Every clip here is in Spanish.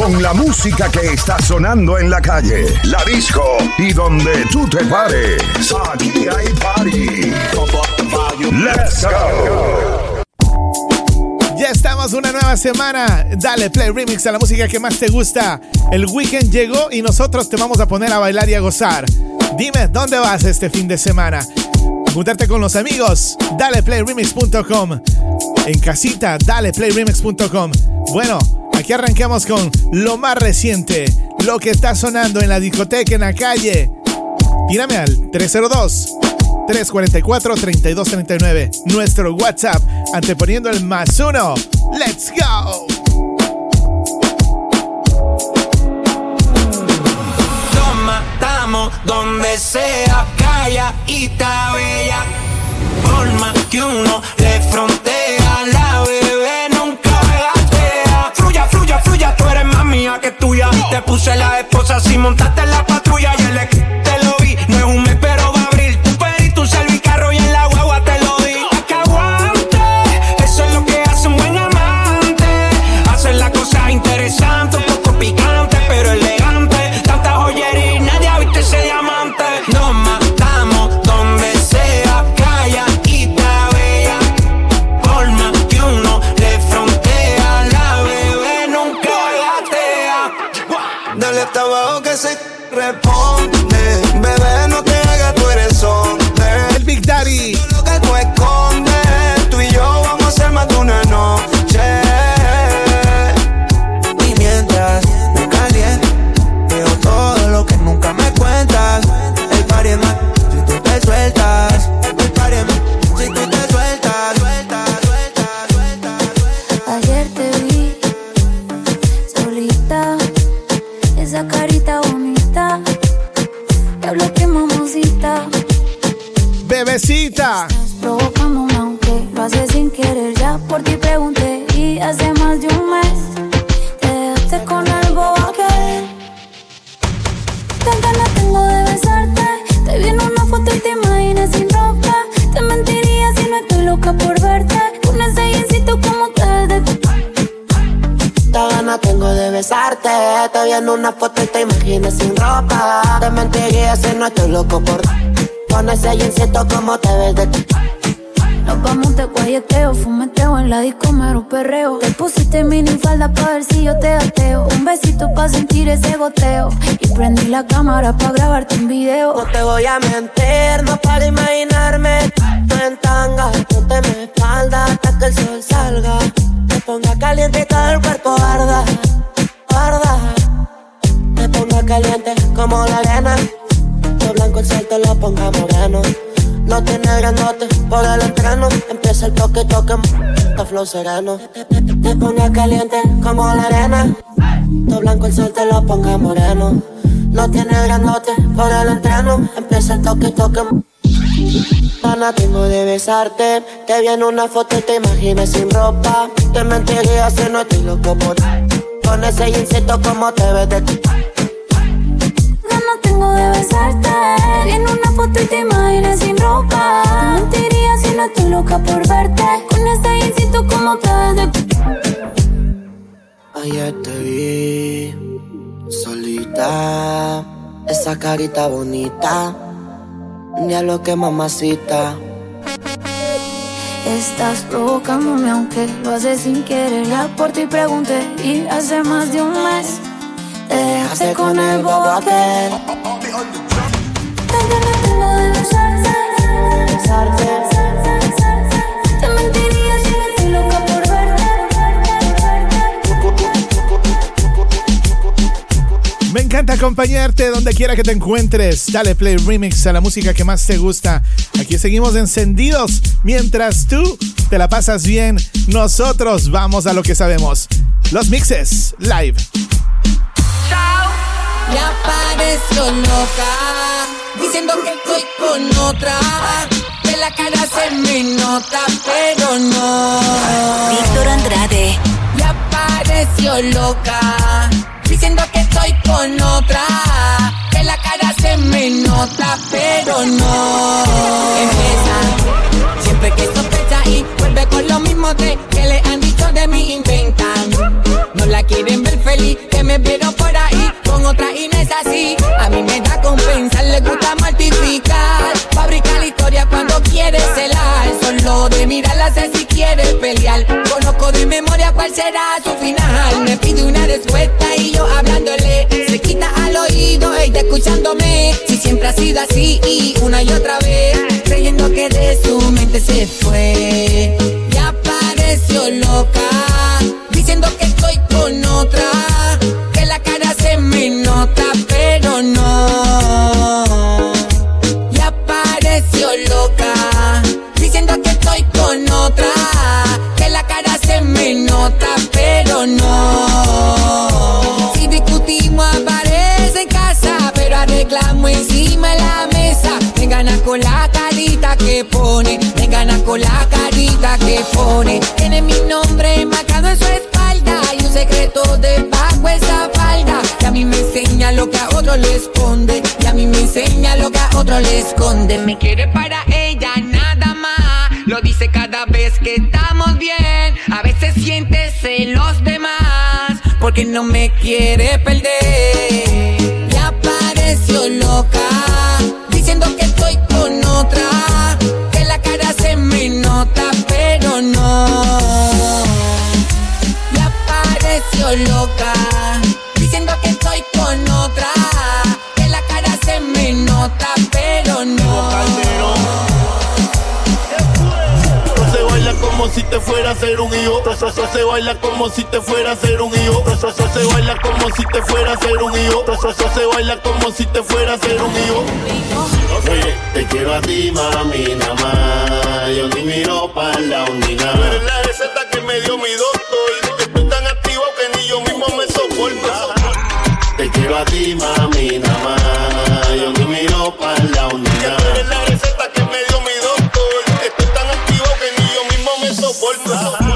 Con la música que está sonando en la calle, la disco y donde tú te pares. Aquí hay party. Let's go. Ya estamos una nueva semana. Dale play remix a la música que más te gusta. El weekend llegó y nosotros te vamos a poner a bailar y a gozar. Dime, ¿dónde vas este fin de semana? Juntarte con los amigos, daleplayremix.com. En casita, daleplayremix.com. Bueno, aquí arrancamos con lo más reciente, lo que está sonando en la discoteca, en la calle. Tírame al 302 344-3239. Nuestro WhatsApp, anteponiendo el más uno. ¡Let's go! Nos matamos donde sea, calla y bella. Que uno le frontea, la fluya, tú eres más mía que tuya. Te puse la esposa si montaste la patrulla y el ex te lo vi. No es un mes, Ese jeansito como te ves de ti. Nos vamos de guayeteo, fumeteo en la disco, mero perreo. Te pusiste mini falda pa' ver si yo te ateo. Un besito pa' sentir ese goteo. Y prendí la cámara pa' grabarte un video. No te voy a mentir, no para imaginarme. Tú en tanga, ponte mi espalda hasta que el sol salga. Me ponga caliente y todo el cuerpo arda, arda. Me ponga caliente como la arena. Sol te lo ponga moreno. No tiene grandote por el entreno. Empieza el toque, toque, está flow sereno. Te ponga caliente como la arena. Todo blanco el sol te lo ponga moreno. No tiene grandote por el entreno. Empieza el toque, toque. Ana, tengo de besarte. Te vi en una foto y te imaginas sin ropa. Te mentiría si no estoy loco por. Con ese jeansito como te ves de ti. Tengo de besarte. En una foto y te imaginas sin ropa. Te mentiría si no estoy loca por verte. Con ese jeansito como te Ayer te vi solita, esa carita bonita, diablo que mamacita. Estás provocándome aunque lo haces sin querer. Ya por ti pregunté y hace más de un mes te dejaste con el bobo aquel. De besarte. Me encanta acompañarte donde quiera que te encuentres. Dale play remix a la música que más te gusta. Aquí seguimos encendidos. Mientras tú te la pasas bien, nosotros vamos a lo que sabemos. Los mixes live. Ya parezco loca. diciendo que estoy con otra. Que la cara se me nota, pero no. Víctor Andrade. Ya pareció loca, diciendo que estoy con otra. Que la cara se me nota, pero no. Empieza siempre que sospecha y vuelve con lo mismo de que le han dicho de mí inventan. No la quieren ver feliz, que me vieron por ahí con otra y no es así. A mí me da compensar, le gusta mortificar. Fabrica la historia cuando quiere celar. Solo de mirarla sé si quiere pelear. Conozco de memoria cuál será su final. Me pide una respuesta y yo hablándole. Se quita al oído, ella escuchándome. Si siempre ha sido así y una y otra vez. Creyendo que de su mente se fue. Ya pareció loca. Diciendo que estoy con otra. Me nota, pero no. Ya pareció loca. Diciendo que estoy con otra. Que la cara se me nota, pero no. Si discutimos aparece en casa, pero arreglamos encima de la mesa. Me gana con la carita que pone, me gana con la carita que pone. Tiene mi nombre marcado en su espalda y un secreto debajo esa falda. Y a mí me enseña lo que a otro le esconde. Y a mí me enseña lo que a otro le esconde. Me quiere para ella nada más. Lo dice cada vez que estamos bien. A veces siente celos de más. Porque no me quiere perder. Ya pareció loca. Diciendo que hijo. Eso, se baila como si te fuera a hacer un hijo. Eso, se baila como si te fuera a hacer un hijo. Eso, se baila como si te fuera a hacer un hijo. Oye, te quiero a ti, mami, nada más. Yo ni miro para la undina. Tú eres la receta que me dio mi doctor. Estoy tan activo que ni yo mismo me soporto. Te quiero a ti, mami, nada más.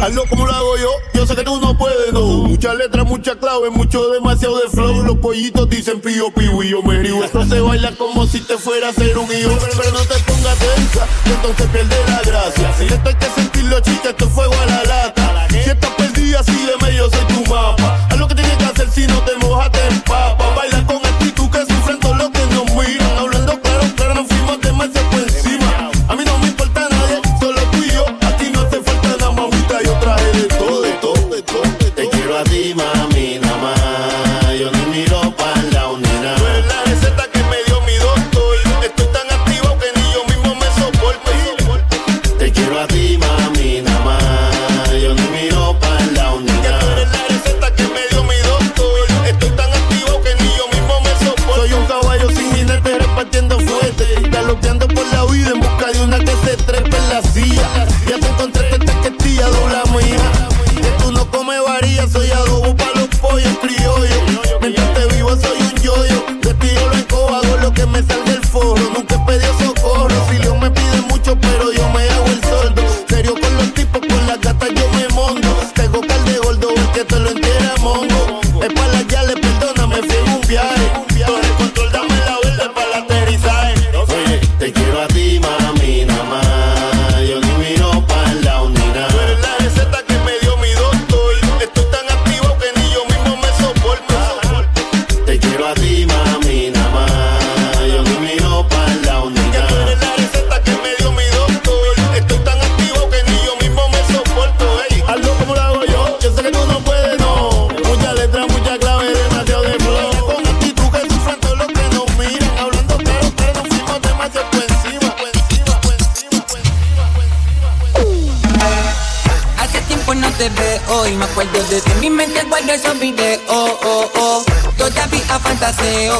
Hazlo como lo hago yo, yo sé que tú no puedes, no. Muchas letras, mucha clave, mucho demasiado de flow. Los pollitos dicen pío, pío y yo me río. Esto se baila como si te fuera a hacer un hijo. Pero, pero no te pongas tensa, que entonces pierde la gracia. Si esto hay que sentirlo, chica, esto es fuego a la lata. Si estás perdida, sígueme, yo soy tu mapa. Haz lo que tienes que hacer si no te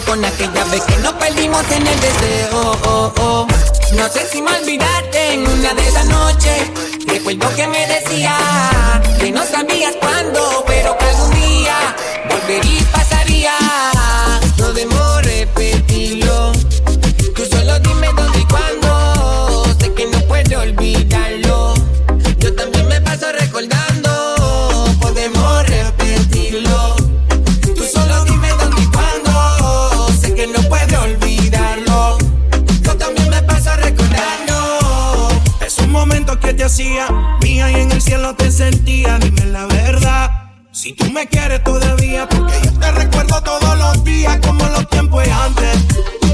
con aquella vez que nos perdimos en el deseo. Oh, oh. No sé si me olvidaste en una de esas noches. Recuerdo que me me quieres todavía, porque yo te recuerdo todos los días como los tiempos antes.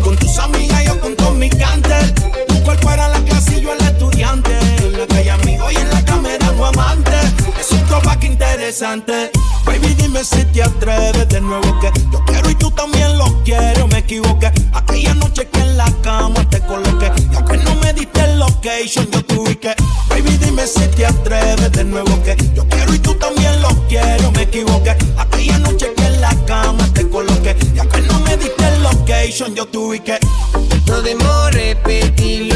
Con tus amigas, yo con todos mis cantes. Tu cuerpo era la clase y yo el estudiante. En la calle amigo y en la cámara un amante. Es un que interesante. Baby, dime si te atreves de nuevo que yo quiero y tú también lo quiero. Me equivoqué. Aquella noche que en la cama te coloqué. Y aunque no me diste el location, yo tuve que. Baby, dime si te atreves de nuevo que yo quiero y tú equivoqué. Aquella noche que en la cama te coloqué. Y aunque no me diste el location, yo tuve que. No demores repetirlo.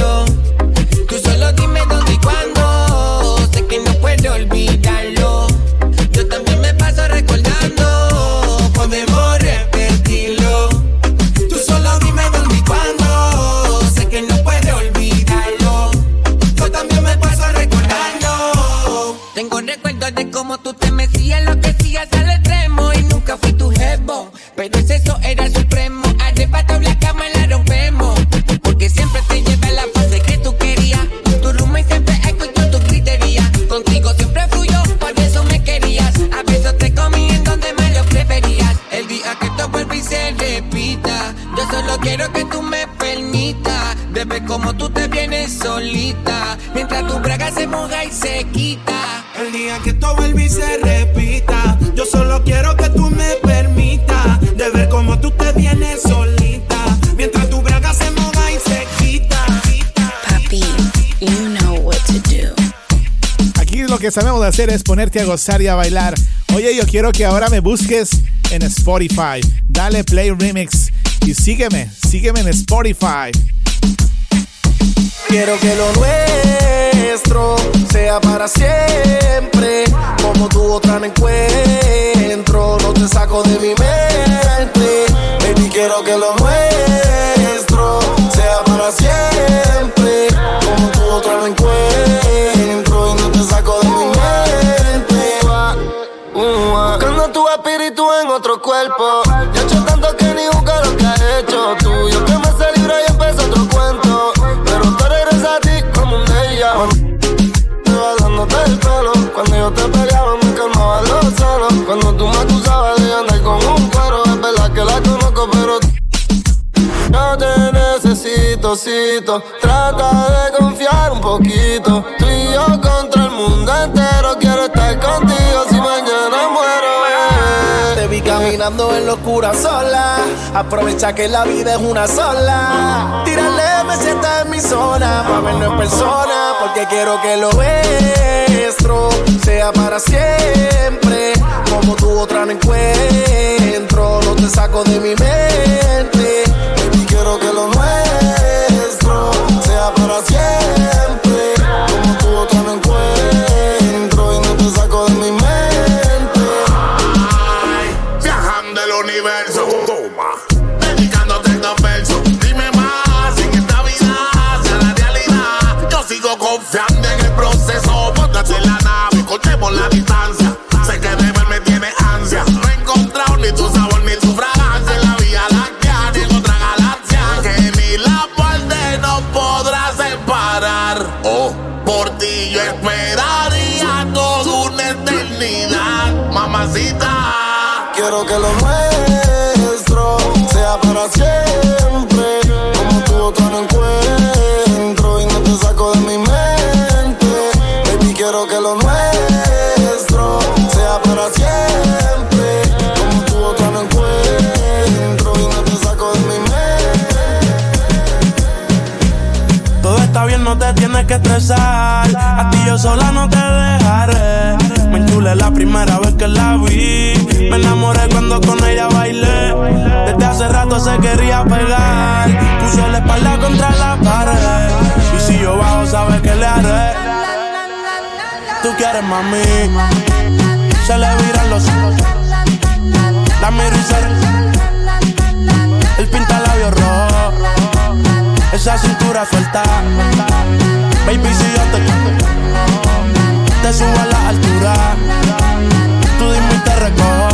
Sabemos hacer es ponerte a gozar y a bailar. Oye, yo quiero que ahora me busques en Spotify. Dale play remix y sígueme, sígueme en Spotify. Quiero que lo sea para siempre. Como tu otra no encuentro, no te saco de mi mente. Baby, quiero que lo nuestro sea para siempre. Como tu otra no encuentro y no te saco de mi mente. Buscando tu espíritu en otro cuerpo. Ya he hecho tanto yo te peleaba me calmaba los celos. Cuando tú me acusabas de andar con un cuero. Es verdad que la conozco, pero yo te necesito, cito. Trata de confiar un poquito. Tú y oscura sola. Aprovecha que la vida es una sola. Tírale, me sienta en mi zona. Pa' verlo en persona. Porque quiero que lo nuestro sea para siempre. Como tu otra no encuentro. No te saco de mi mente. Baby, quiero que lo nuestro sea para siempre. Que lo nuestro sea para siempre. Como tu otra no encuentro y no te saco de mi mente. Baby, quiero que lo nuestro sea para siempre. Como tu otra no encuentro y no te saco de mi mente. Todo está bien, no te tienes que estresar. A ti yo sola no te dejaré. Me enchulé la primera vez que la vi. Me enamoré cuando con ella bailé. Desde hace rato se quería pegar. Puso la espalda contra la pared. Y si yo bajo, sabes que le haré. Tú quieres mami. Se le viran los ojos. La miro y se. El pinta labios rojo. Esa cintura suelta. Baby, si yo te te subo a la altura. Tú dime y te recojo.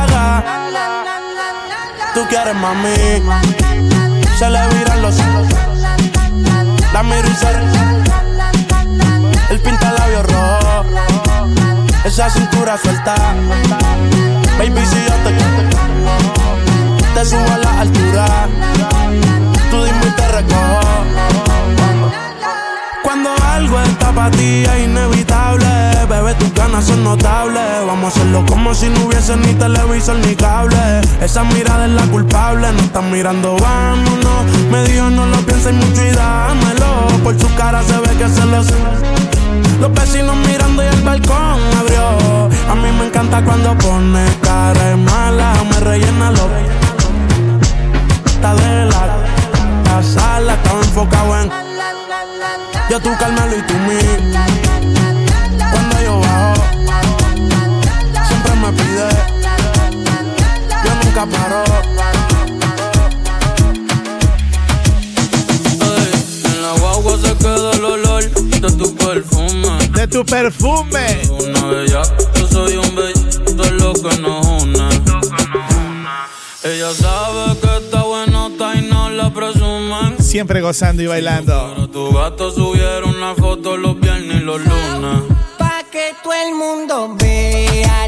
Tú quieres mami. Se le viran los ojos. La miro y se El pinta labios rojo. Esa cintura suelta. Baby, si yo te te subo a la altura. Tú dime y te recojo. Algo está para ti es inevitable, bebé, tus ganas son notables. Vamos a hacerlo como si no hubiese ni televisor ni cable. Esa mirada es la culpable, no están mirando, vámonos. Me dijo no lo pienses mucho y dámelo. Por su cara se ve que se lo. Los vecinos mirando y el balcón abrió. A mí me encanta cuando pone cara mala, me rellena lo de la, la sala, estaba enfocado en yo tú Carmelo y tú mí. Cuando yo bajo, siempre me pide. Yo nunca paro. en la guagua se queda el olor de tu perfume. De tu perfume. Una bella, yo soy un bello, de lo que nos une. Ella sabe que está siempre gozando y bailando. Pero tu gato subieron una foto los viernes y los lunes. Pa' que todo el mundo vea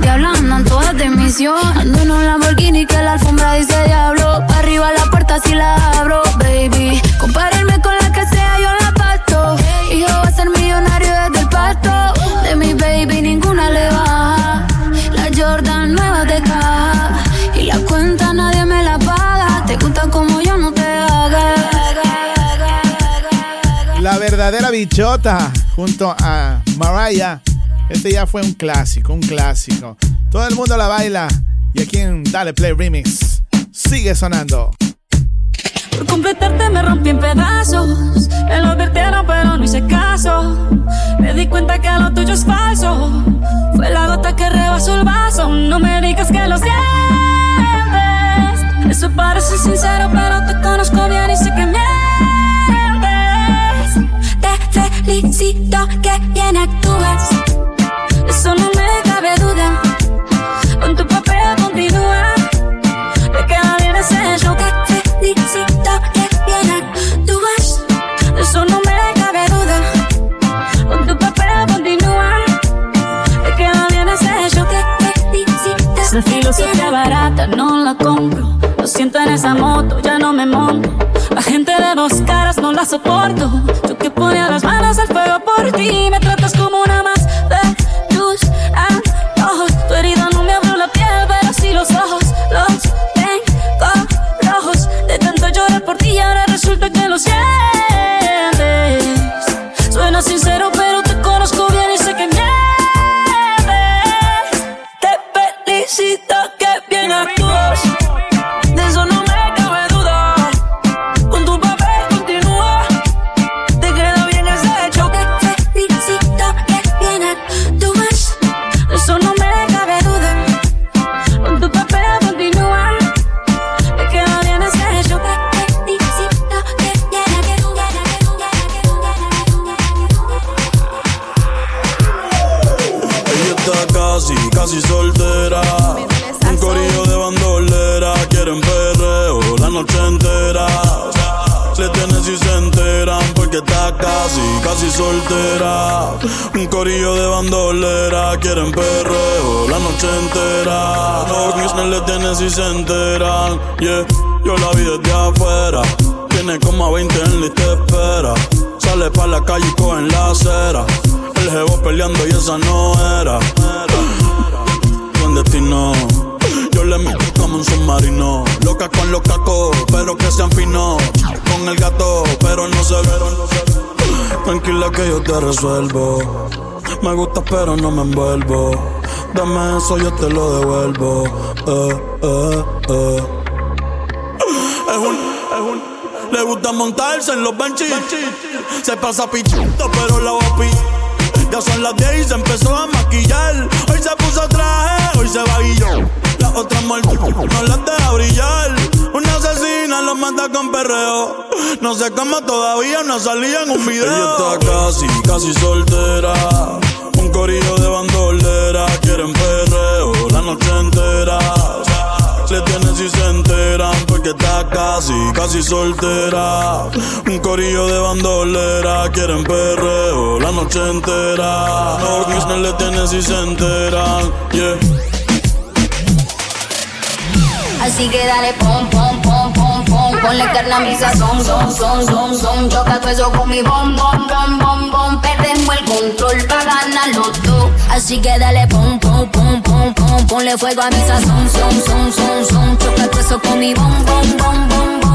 Te hablan, todas de misión. Ando en un Lamborghini que la alfombra dice diablo. Pa' arriba la puerta si la abro, baby. Compárenme con la que sea, yo la pasto. Hijo va a ser millonario desde el pasto. De mi baby ninguna le baja. La Jordan nueva de caja. Y la cuenta nadie me la paga. Te gusta como yo no te haga. La verdadera bichota junto a Mariah este ya fue un clásico, un clásico. Todo el mundo la baila. Y aquí en Dale Play Remix sigue sonando. Por completarte me rompí en pedazos. Me lo advirtieron, pero no hice caso. Me di cuenta que lo tuyo es falso. Fue la gota que rebasó el vaso. No me digas que lo sientes. Eso parece sincero, pero te conozco bien y sé que mientes. Te felicito que bien compro. Lo siento en esa moto, ya no me monto. La gente de dos caras no la soporto. Yo que ponía las manos al fuego por ti. Me te resuelvo. Me gusta, pero no me envuelvo. Dame eso, yo te lo devuelvo. Eh, eh, eh. Es un, es un. Le gusta montarse en los benches. Se pasa pichito, pero la papi. Ya son las 10 y se empezó a maquillar. Hoy se puso traje, hoy se va. La otra muerte no las deja brillar. Una asesina lo manda con perreo. No sé cómo todavía no salía en un video. Ella está casi, casi soltera. Un corillo de bandolera. Quieren perreo la noche entera. Le tienen si se enteran porque está casi, casi soltera. Un corillo de bandolera, quieren perreo la noche entera. Business le tienen si se enteran, yeah. Así que dale pom, pom Ponle carne a mi sazón, son, son, son, son Choca tu eso con mi bom, bom, bom, bom, bom. Perdemos el control pa' ganarlo todo Así que dale pom, pom, pom, pom, pom Ponle fuego a mi sazón, son, son, son, son Choca tu eso con mi bom, bom, bom, bom, bom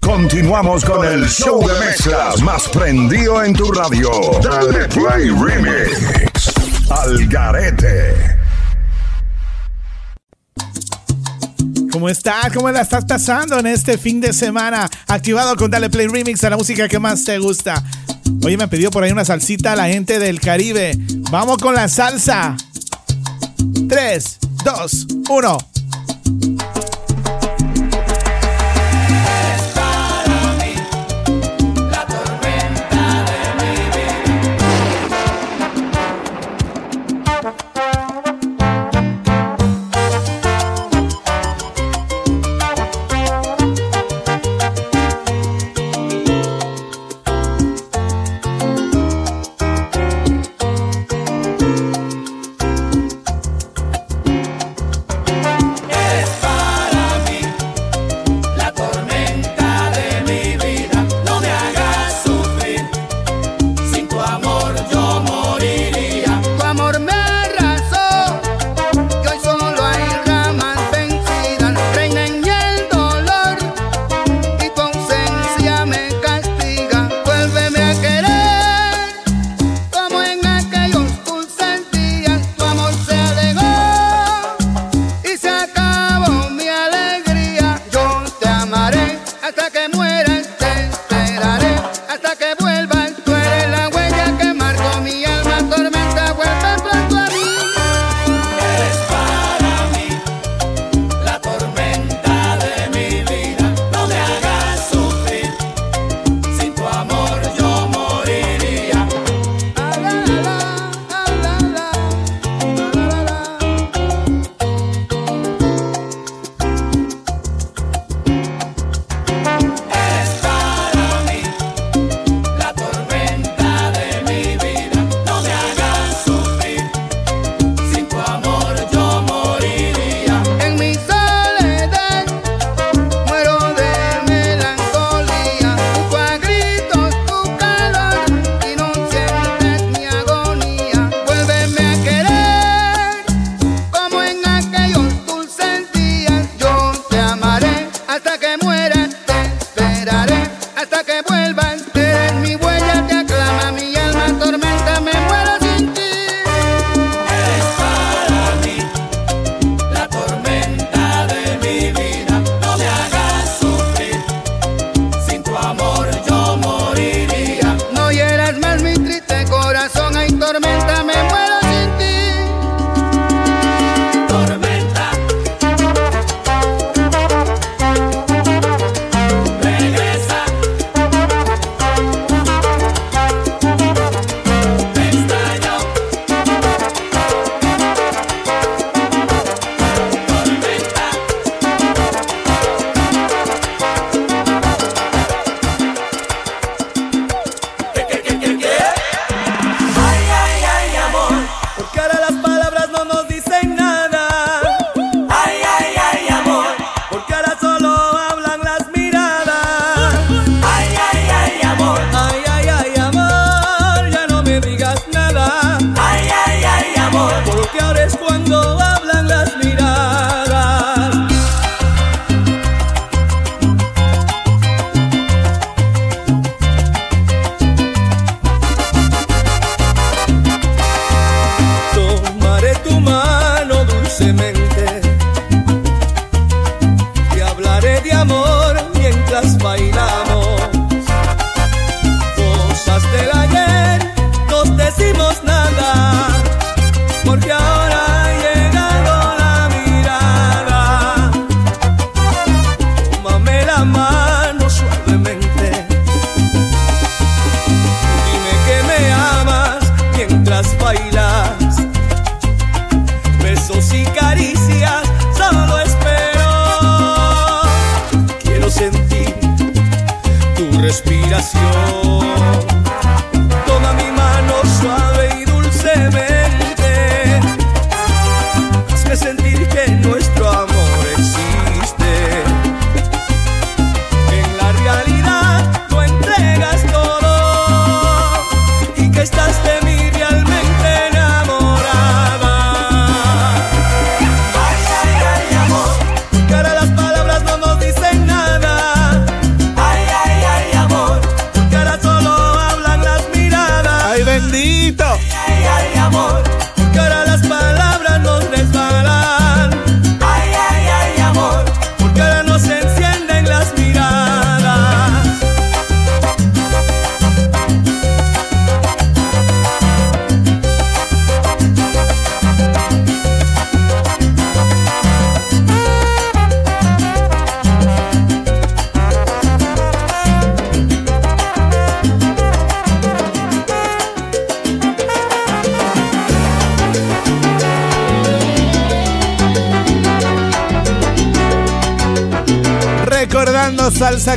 continuamos con el show de mezclas más prendido en tu radio. Dale Play Remix. Al Garete. ¿Cómo estás? ¿Cómo la estás pasando en este fin de semana? Activado con Dale Play Remix a la música que más te gusta. Oye, me pidió por ahí una salsita la gente del Caribe. Vamos con la salsa. 3, 2, 1.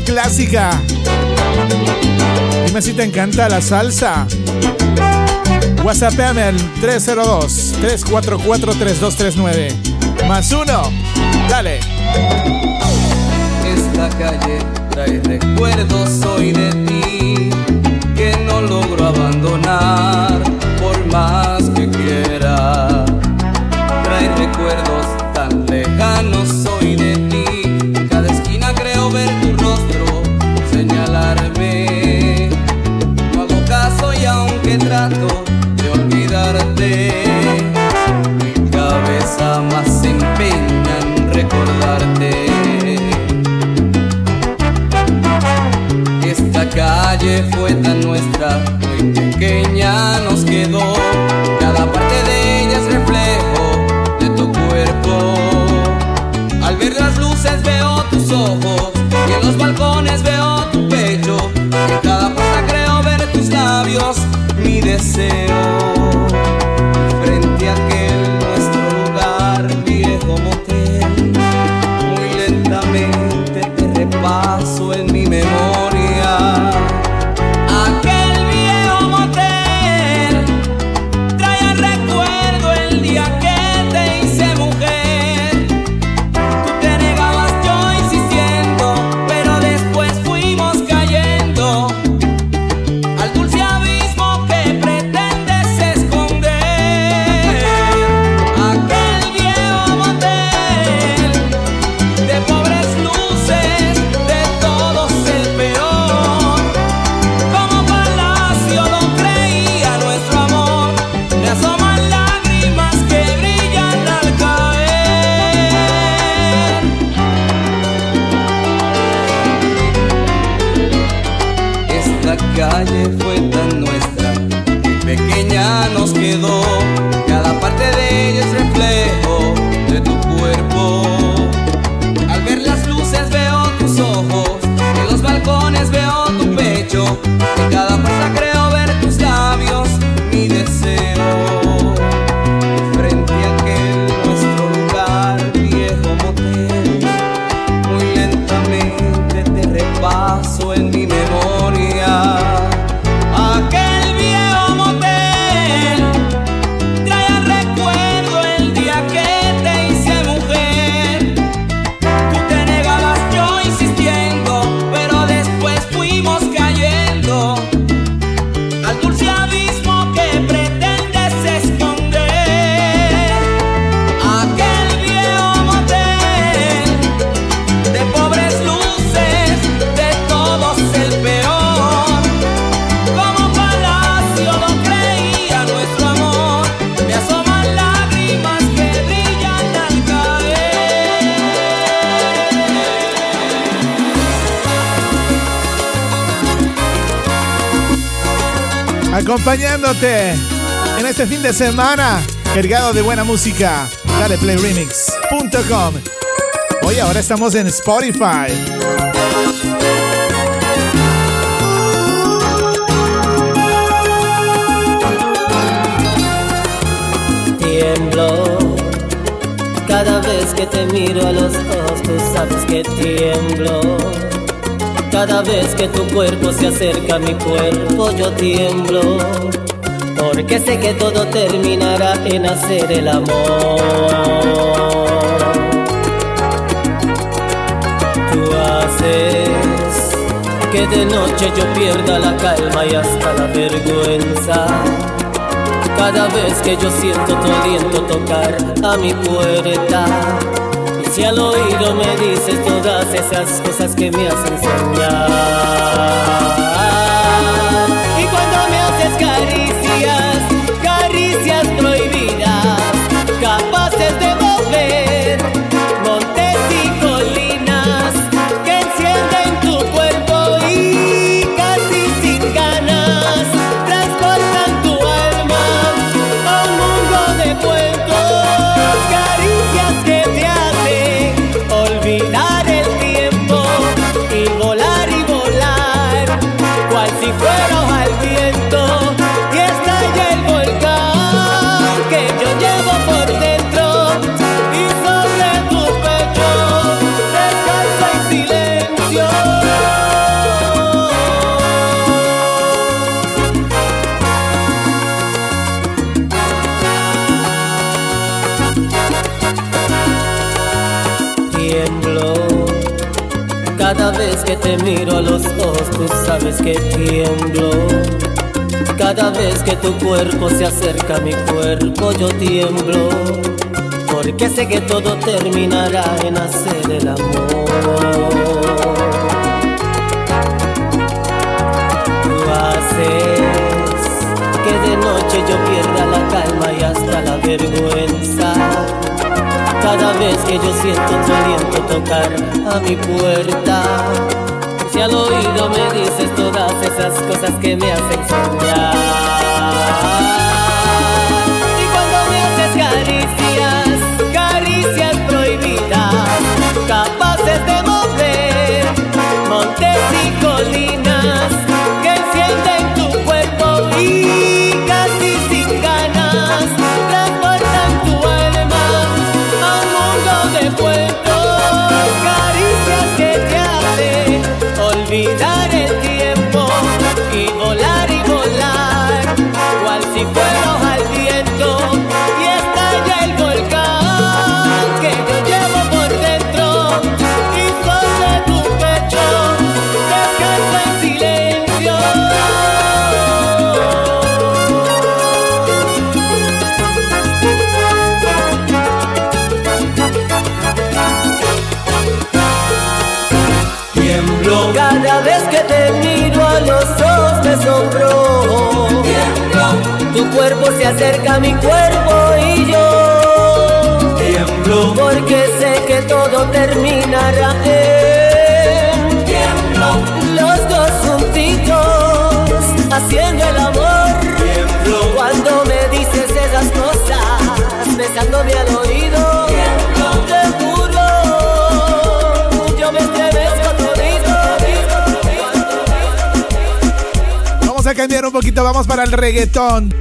Clásica. Dime si te encanta la salsa. WhatsAppame al 302-344-3239. Más uno. Dale. Esta calle trae recuerdos hoy de ti que no logro abandonar por más que quiera. Trae recuerdos Al ver las luces veo tus ojos y en los balcones veo tu pecho. En cada puerta creo ver tus labios mi deseo en este fin de semana cargado de buena música. Dale playremix.com. Hoy ahora estamos en Spotify. Tiemblo cada vez que te miro a los ojos, tú sabes que tiemblo Cada vez que tu cuerpo se acerca a mi cuerpo yo tiemblo. Porque sé que todo terminará en hacer el amor. Tú haces que de noche yo pierda la calma y hasta la vergüenza. Cada vez que yo siento tu aliento tocar a mi puerta. Y si al oído me dices todas esas cosas que me hacen soñar. Y cuando me haces caricias, que te miro a los ojos, tú sabes que tiemblo. Cada vez que tu cuerpo se acerca a mi cuerpo, yo tiemblo. Porque sé que todo terminará en hacer el amor. Tú haces que de noche yo pierda la calma y hasta la vergüenza. Cada vez que yo siento tu aliento tocar a mi puerta, si al oído me dices todas esas cosas que me hacen soñar. Cuerpo se acerca a mi cuerpo y yo Tiemblo porque sé que todo terminará en Tiemblo los dos juntitos haciendo el amor. Tiemblo Cuando me dices esas cosas, besándome al oído. Te juro, yo me estremezco todito. Vamos a cambiar un poquito, vamos para el reggaetón.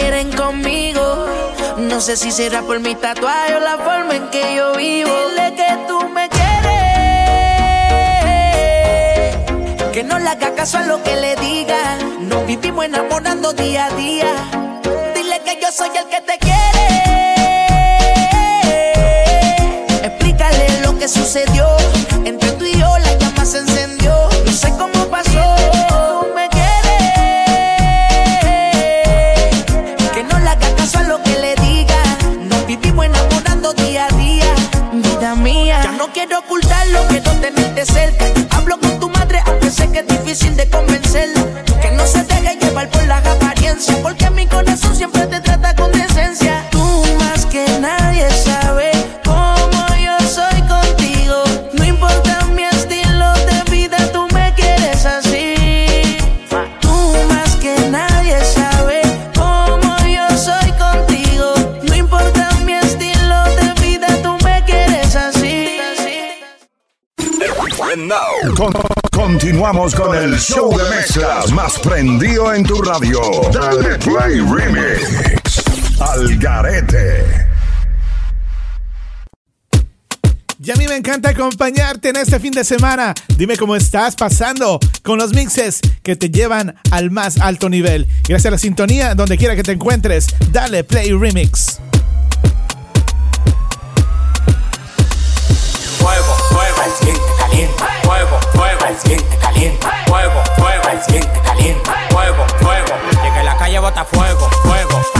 Quieren conmigo. No sé si será por mi tatuaje o la forma en que yo vivo. Dile que tú me quieres. Que no le haga caso a lo que le digan. Nos vivimos enamorando día a día. Dile que yo soy el que te quiere. Explícale lo que sucedió. Entre tú y yo la mía. Ya no quiero ocultarlo, quiero tenerte cerca. Hablo con tu madre, aunque sé que es difícil de convencerla. Que no se deje llevar por las apariencias. Porque mi corazón con el show de mezclas más prendido en tu radio. Dale Play Remix. Al Garete. Y a mí me encanta acompañarte en este fin de semana. Dime cómo estás pasando con los mixes que te llevan al más alto nivel. Gracias a la sintonía, donde quiera que te encuentres, dale play remix. Al siguiente caliente. Fuego, fuego, al siguiente caliente. Fuego, fuego. Llega a la calle bota fuego, fuego.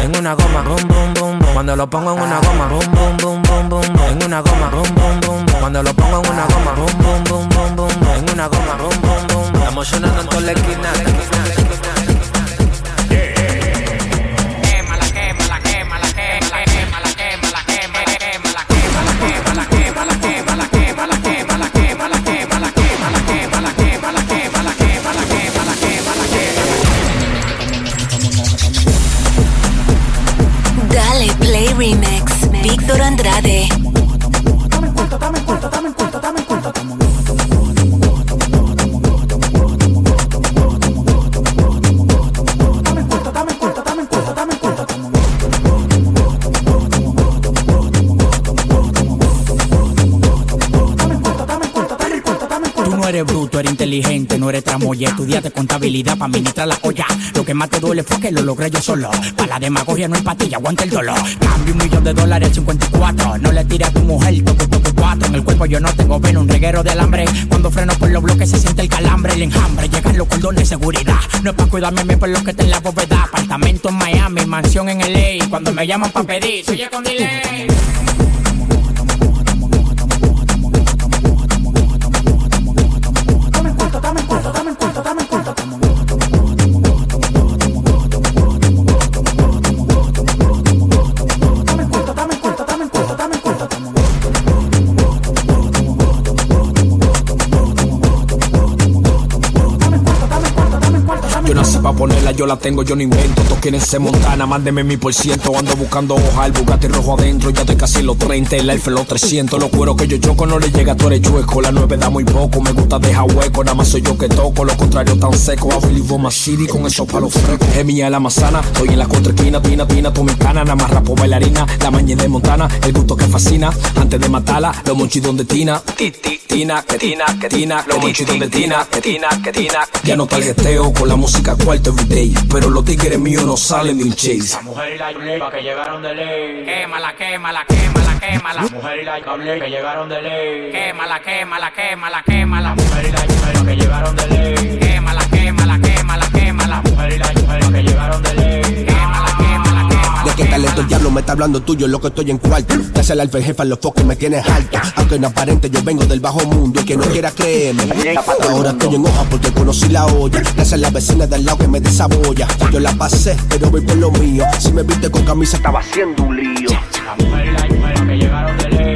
en una goma, boom, boom, boom, boom. Cuando lo pongo en una goma, boom, boom, boom, boom, boom, boom. En una goma, boom, boom, boom, boom. Cuando lo pongo en una goma, boom, boom, boom, boom, boom. En una goma, boom, boom, boom. boom. Estamos sonando en toda la esquina. Remix, Víctor Andrade. Dame el cuento, dame el dame el dame el cuento. Eres bruto, eres inteligente, no eres tramoya. Estudiaste contabilidad para administrar la olla. Lo que más te duele fue que lo logré yo solo. Para la demagogia no hay patilla, aguanta el dolor. Cambio un millón de dólares al 54. No le tires a tu mujer, toque, toque cuatro. En el cuerpo yo no tengo veno, un reguero de alambre. Cuando freno por los bloques se siente el calambre, el enjambre. Llegan los cordones de seguridad. No es para cuidarme a mí por lo que está en la bóveda. Apartamento en Miami, mansión en LA. Cuando me llaman para pedir, soy con delay. Pa' ponerla, yo la tengo, yo no invento. Todos quieren ser montana, mándeme mi por ciento. Ando buscando hoja, el Bugatti rojo adentro. Ya estoy casi los 30, el Alfa en los 300. Los cueros que yo choco no le llega, tú eres chueco. La 9 da muy poco, me gusta dejar hueco. Nada más soy yo que toco, lo contrario tan seco. A Billy Boma City con esos palos frescos. Es mía la manzana, estoy en la cuatro esquinas. Tina, tina, tu mexicana, nada más rapo bailarina. La mañana de Montana, el gusto que fascina. Antes de matarla, los monchidos de Tina. Ti, ti, Tina, que Tina, que Tina. Los monchidos de Tina, que Tina, que Tina. Ya no tarjeteo con la música cuarto everyday. Pero los tigres míos no salen de un chase. Mujer y la yulepa que llegaron de ley. Quémala, quémala, quémala, quémala. Mujer y la cable que llegaron de ley. Quémala, quémala, quémala, quémala. Mujer y la yulepa que llegaron de ley. Talento el diablo me está hablando tuyo, lo que estoy en cuarto. Gracias al alfa y jefa, los foques me tienes alto. Aunque no aparente, yo vengo del bajo mundo y que no quiera creerme. Ahora estoy en hoja porque conocí la olla. Gracias a la vecina del lado que me desabolla. Yo la pasé, pero voy por lo mío. Si me viste con camisa, estaba haciendo un lío. La mujer la yulepa que llegaron de ley.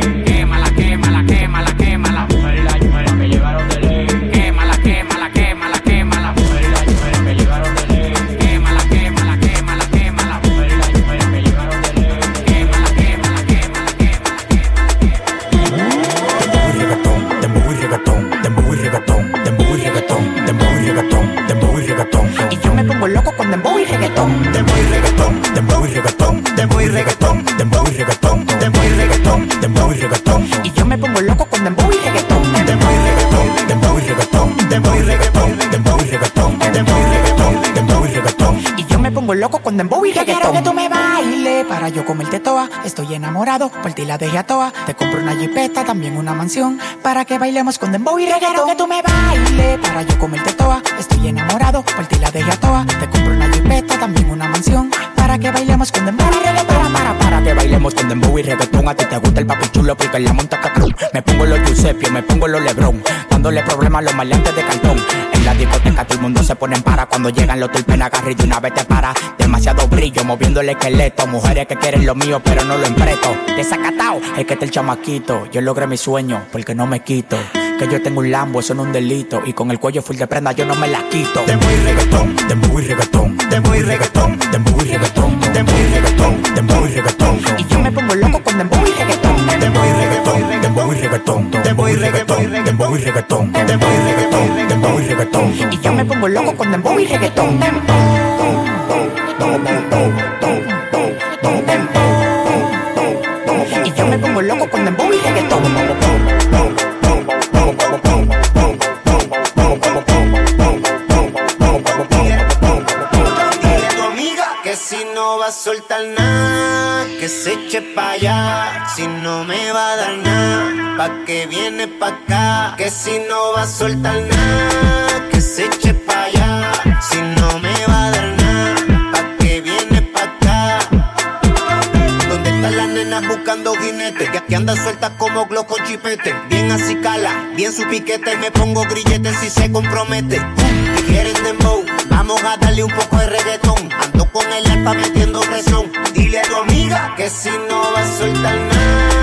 Reggaetón. quiero que tú me bailes para yo comerte toa. Estoy enamorado, por ti la dejé a toa. Te compro una jipeta, también una mansión. Para que bailemos con dembow y reggaetón. que tú me bailes para yo comerte toa. Estoy enamorado, por ti la dejé a toa. Te compro una jipeta, también una mansión. Para que bailemos con dembow y reggaetón. Para, para, para que bailemos con dembow y reggaetón. A ti te gusta el papi chulo porque la monta catrón. Me pongo los Giuseppe, me pongo los Lebron. Dándole problemas a los maleantes de cartón. En la discoteca todo el mundo se pone en para. Cuando llegan los tulpen agarre y de una vez te para. Demasiado brillo, moviendo el esqueleto. Mujeres que quieren lo mío, pero no lo empreto. Desacatao, es que está el chamaquito. Yo logré mi sueño, porque no me quito. Que yo tengo un Lambo, eso no es un delito. Y con el cuello full de prenda yo no me la quito. Dembow y reggaetón, dembow y reggaetón, dembow y reggaetón, dembow y reggaetón, dembow y reggaetón, dembow y reggaetón. Y yo me pongo loco con dembow y reggaetón, dembow y reggaetón, dembow y reggaetón, dembow y reggaetón, dembow y reggaetón, dembow y reggaetón, dembow y reggaetón. Y yo me pongo loco con dembow y reggaetón. Y yo me pongo loco con dembow y reggaetón. Pa' que viene pa' acá. Que si no va a soltar nada, que se eche pa' allá. Si no me va a dar nada, pa' que viene pa' acá. ¿Dónde están las nenas buscando jinetes? Que, que anda suelta como glow con chipete. Bien así cala, bien su piquete. Me pongo grillete si se compromete. Que quieren dembow, vamos a darle un poco de reggaetón. Ando con el alfa metiendo presión. Dile a tu amiga que si no va a soltar nada,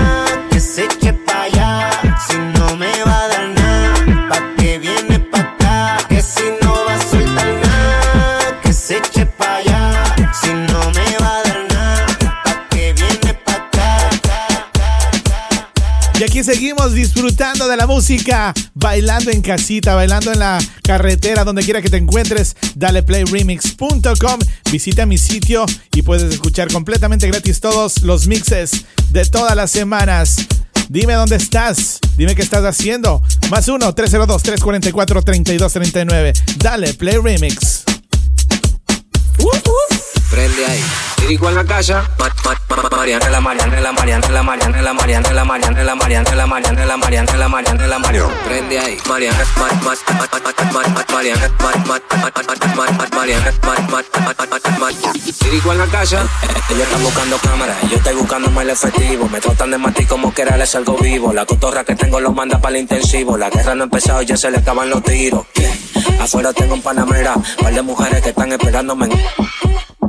de la música, bailando en casita, bailando en la carretera, donde quiera que te encuentres. Dale playremix.com, visita mi sitio y puedes escuchar completamente gratis todos los mixes de todas las semanas. Dime dónde estás, dime qué estás haciendo. Más 1-302-344-3239. Dale, Play Remix. Prende ahí. Dirigo en la casa. Ma- ma- ma- Marianela, Marianela, Marianela, Marianela, Marianela, Marianela, Marianela, Marianela, Marianela, Marianela, Mario. Prende ahí. Mariana, ma- ma- ma- ma- ma- ma- Mariana, ma- ma- ma- ma- ma- ma- Mariana, ma- ma- ma- ma- ma- ma- Dirigo en la casa. Ellos están buscando cámaras. Yo estoy buscando el efectivo. Me tratan de matar como quiera les salgo vivo. La cotorra que tengo los manda para el intensivo. La guerra no ha empezado y ya se le acaban los tiros. Afuera tengo un panamera. Par de mujeres que están esperándome.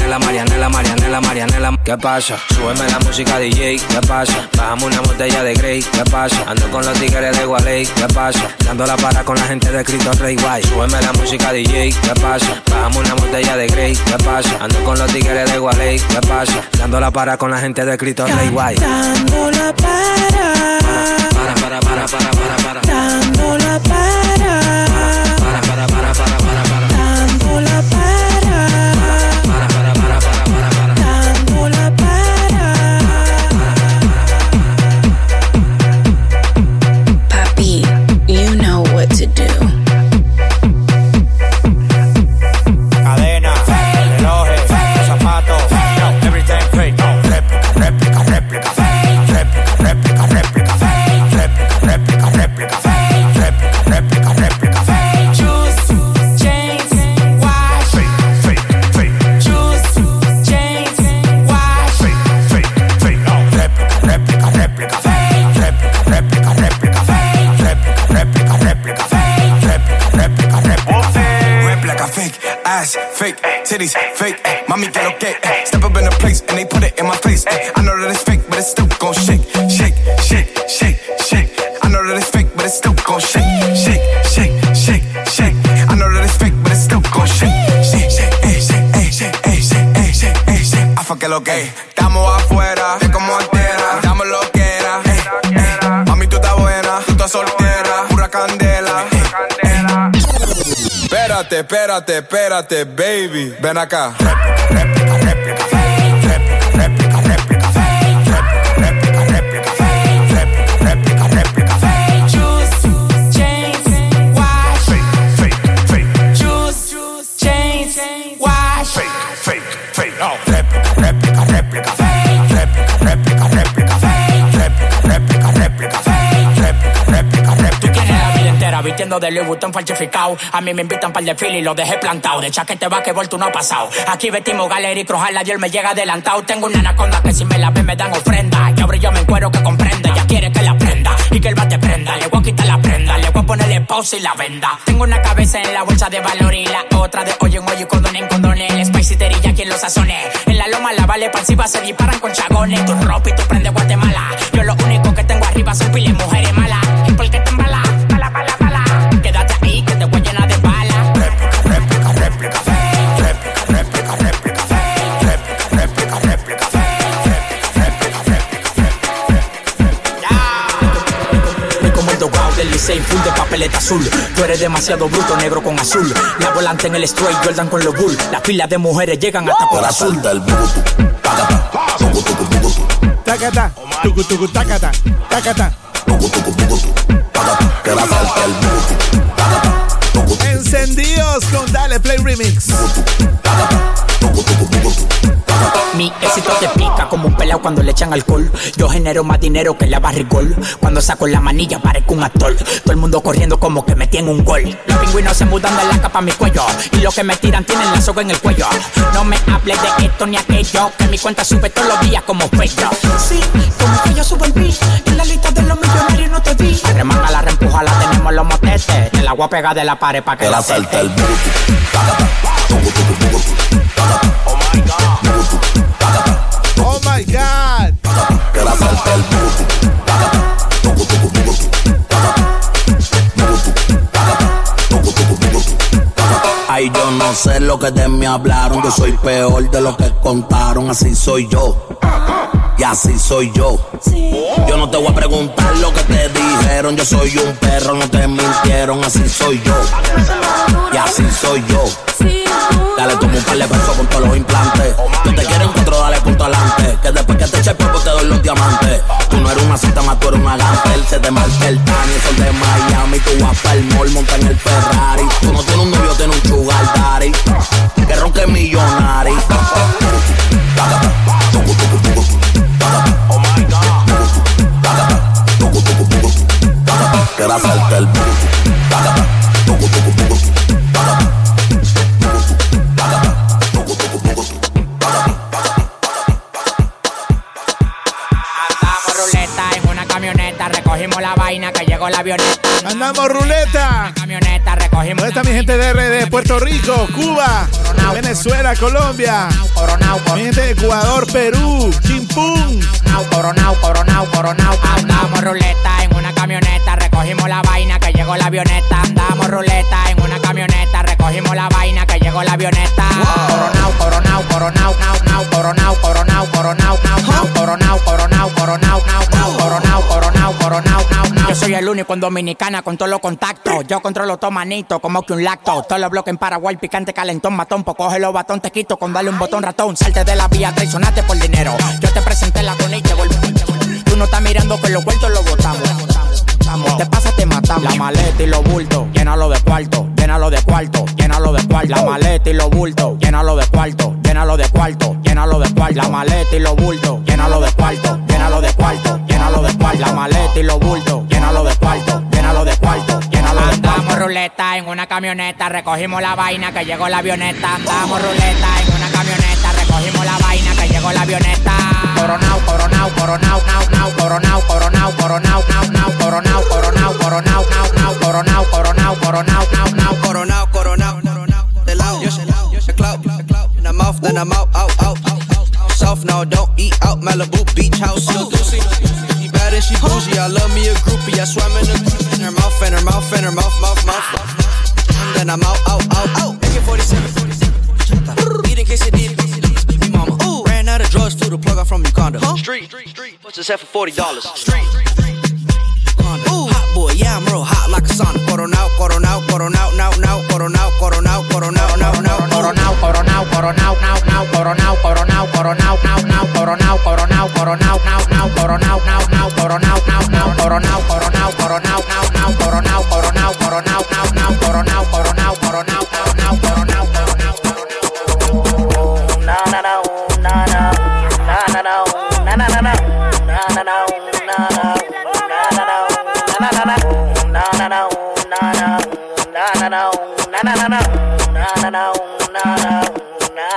Marianela, Marianela, Marianela, Marianela. ¿Qué pasa? Súbeme la música DJ, ¿qué pasa? Bajamos una botella de Grey, ¿qué pasa? Ando con los tigres de Gualey, ¿qué pasa? Dando la para con la gente de Cristo Rey Guay. Súbeme la música DJ, ¿qué pasa? Bajamos una botella de Grey, ¿qué pasa? Ando con los tigres de Gualey, ¿qué pasa? Dando la para con la gente de Cristo Rey Guay. dando la para, Para, para, para, para, para, para. dando la para, titties, fake. eh. Mommy get okay. eh. Step up in the place and they put it in my face. eh. I know that it's fake, but it's still gon' shake, shake, shake, shake, shake. I know that it's fake, but it's still gon' shake, shake, shake, shake, shake. I know that it's fake, but it's still gon' shake, shake, shake, eh, shake, eh, shake, eh, shake, eh, shake, eh, shake. I fuck it que. Estamos afuera, Espérate, espérate, espérate, baby. Ven acá. Juice, entera vistiendo de Louis Vuitton falsificado. A mí me invitan para el desfile y lo dejé plantado. De chaquete va tú no ha pasado. Aquí vestimos galería y crojar la Dios me llega adelantado. Tengo una anaconda que si me la ve me dan ofrenda. Y ahora yo me encuero que comprenda. Ya quiere que la prenda y que el bate prenda. Le voy a quitar la prenda, le voy a ponerle pausa y la venda. Tengo una cabeza en la bolsa de valor y la otra de hoyo en hoyo y en condón. El spicy terilla quien lo sazone. En la loma la vale pasiva se disparan con chagones. Tu ropa y tu prende Guatemala. Yo lo único que tengo arriba son piles mujeres malas. 6, full de papeleta azul. Tú eres demasiado bruto, negro con azul. La volante en el straight, Jordan con los bull. Las filas de mujeres llegan hasta por azul. el Tacata, tucu tucu tacata, tacata. Encendidos con Dale Play Remix. Mi éxito te pica como un pelao cuando le echan alcohol. Yo genero más dinero que la barrigol. Cuando saco la manilla parezco un actor. Todo el mundo corriendo como que me tiene un gol. Los pingüinos se mudan de la capa a mi cuello. Y los que me tiran tienen la soga en el cuello. No me hables de esto ni aquello. Que mi cuenta sube todos los días como fello. Sí, como que yo subo el beat. En la lista de los millonarios no te vi. Remanga la reempuja, la tenemos los motetes. Te la voy a pegar de la pared pa' que la salte el Oh my God. Ay, yo no sé lo que de mí hablaron. Yo soy peor de lo que contaron. Así soy yo. Y así soy yo. Yo no te voy a preguntar lo que te dijeron. Yo soy un perro, no te mintieron. Así soy yo. Y así soy yo. Dale como un par de besos con todos los implantes. Yo te quiero encuentro, dale punto adelante. Que después que te eche el polvo te doy los diamantes. Tú no eres una cita más, tú eres una gantel. Se te marca el Tani, sol de Miami. Tú vas para el mall, monta en el Ferrari. Tú no tienes un novio, tienes un sugar daddy. Que ronque millonario. Quiero hacerte el la vaina que llegó la avioneta. Andamos ruleta. Camioneta, recogimos. ¿Dónde está mi gente de RD? Puerto Rico, Cuba, Venezuela, Colombia. Mi gente de Ecuador, Perú, Chimpún. Coronao, coronao, coronao. Andamos ruleta en una camioneta, recogimos la vaina que llegó la avioneta. Andamos ruleta en una camioneta, recogimos la vaina que llegó la avioneta. Coronao, coronao, coronao, nao, nao, coronao, coronao, coronao, nao, nao, coronao, coronao, coronao, nao, nao, coronao, coronao, coronao, nao, nao. Yo soy el único en Dominicana con todos los contactos. Yo controlo todo manito, como que un lacto. Todos los bloques en Paraguay, picante, calentón, matón. Pues coge los batón, te quito con darle un botón ratón. Salte de la vía, traicionate por dinero. Yo te presenté la con y te vuelvo. Tú no estás mirando que los vueltos los botamos. Vamos, Te pasa, te matamos. La maleta y los bultos, llénalo de cuarto, llénalo de cuarto, llénalo de cuarto. La maleta y los bultos, llénalo de cuarto, llénalo de cuarto, llénalo de cuarto. La maleta y los bultos, llénalo de cuarto, llénalo de cuarto, llénalo de cuarto. La maleta y los bultos, llénalo de cuarto, llénalo de cuarto, ruleta en una camioneta, recogimos la vaina que llegó la avioneta. Andamos ruleta en una camioneta, recogimos la vaina que llegó la avioneta. Coronao, coronao, coronao, nao, nao, coronao, coronao, coronao, nao, nao, coronao, coronao, coronao, nao, nao, coronao, coronao, coronao, nao, nao, coronao, coronao, de lado, de clout, in the mouth, then I'm out, out, out, out, south now, don't eat out, Malibu beach house, no doozy, she bad and she bougie, I love me a groupie, I swam in a cruise in her mouth and her mouth and her mouth, mouth, mouth. mouth. then I'm out, out, out, out. AK 47. Eating quesadillas, me mama. Ooh, ran out of drugs, flew the plug out from Uganda. Huh? Street, street, street. What's this for forty dollars? Street. Ooh, hot boy, yeah, I'm real hot like a sauna. Coron out, coron out, coron out, now, now, coron out, coron out, coron out, now, now coronao, coronao, now, now, coronao, coronao, coronao, now, now, coronao, coronao, coronao, now, now, coronao, now, now, coronao, now, now, coronao, coronao, coronao, now, now, coronao, coronao, coronao, now, now, coronao, coronao, coronao, now, now, coronao, now, now, coronao, now, now, now, now, now, now, now, now, now, now, now, na na na na na na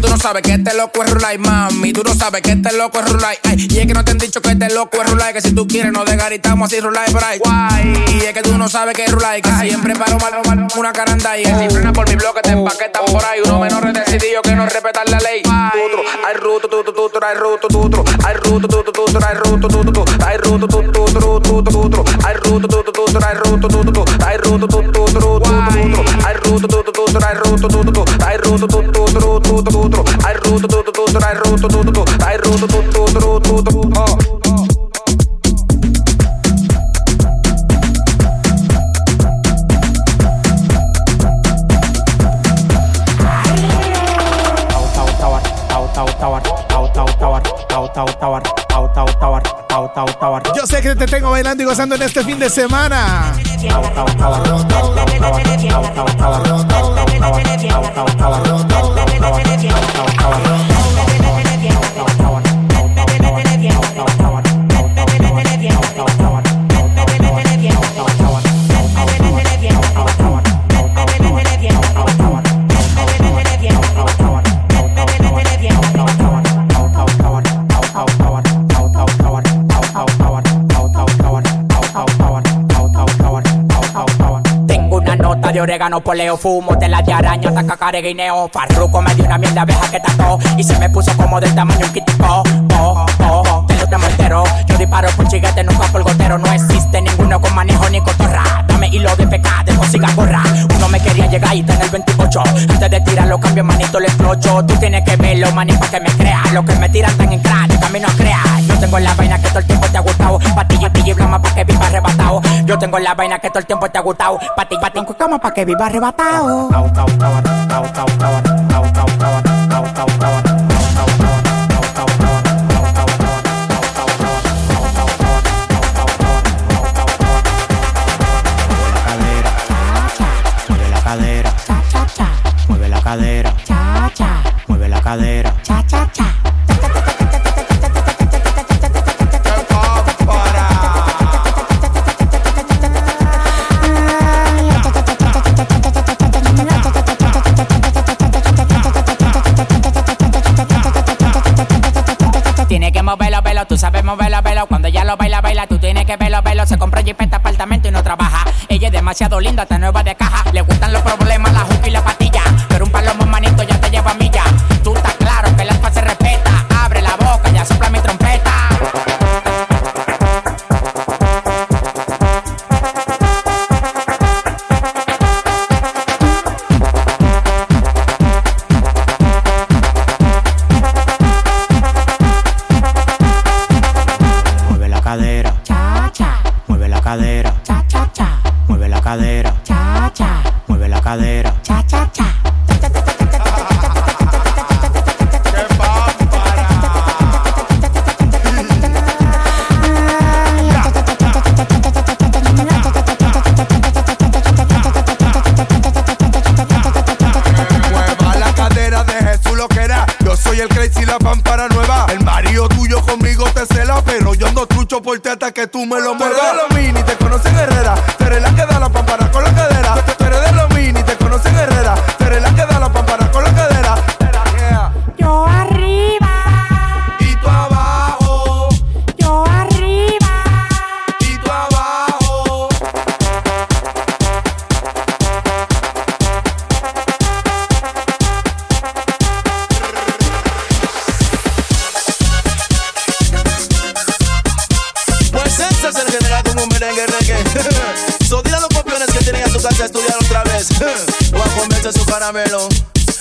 Tú no sabes que este loco es Rulay, mami. Tú no sabes que este loco es Rulay. Ay, y es que no te han dicho que este loco es Rulay. Que si tú quieres, no desgaritamos así Rulay por ahí. Guay. Y es que tú no sabes que es Rulay. Que siempre paro mal, mal, una caranda y si frena por mi bloque te empaquetan por ahí. Uno menor decidido que no respetan la ley. Tutro, ay, ruto, tutro, tutro, ay, ruto, tutro. Ay, ruto, tutro, tutro, ay, ruto, tutro. Ay, ruto, tutro, tutro, tutro, tutro. Ay, ruto, tutro, tutro, ay, ruto, tutro. Ay, ruto, tutro, tutro, tutro, tutro. I Que te tengo bailando y gozando en este fin de semana. Orégano, poleo, fumo, tela de araña, hasta cacare, guineo. Farruco me dio una mierda abeja que tató y se me puso como del tamaño un kitico. Oh, oh, te lo te entero. Yo disparo por chiguete, nunca por gotero. No existe ninguno con manejo ni cotorra. Dame hilo de pecado, de consiga gorra. Uno me quería llegar y tener 28. Antes de tirarlo, cambio manito, le explocho. Tú tienes que verlo, maní, pa' que me creas. Los que me tiran tan en crack, camino a crear. Yo tengo la vaina que todo el tiempo te ha gustado. Patilla y y blama pa' que viva arrebatado. Yo tengo la vaina que todo el tiempo te ha gustado. Pati, pati, en cama pa' que viva arrebatado. Velo, velo. Cuando ella lo baila, baila, tú tienes que verlo, velo. Se compra jipeta, apartamento y no trabaja. Ella es demasiado linda, está nueva de caja. Le gustan los problemas, toca estudiar otra vez. Voy a comerse su caramelo.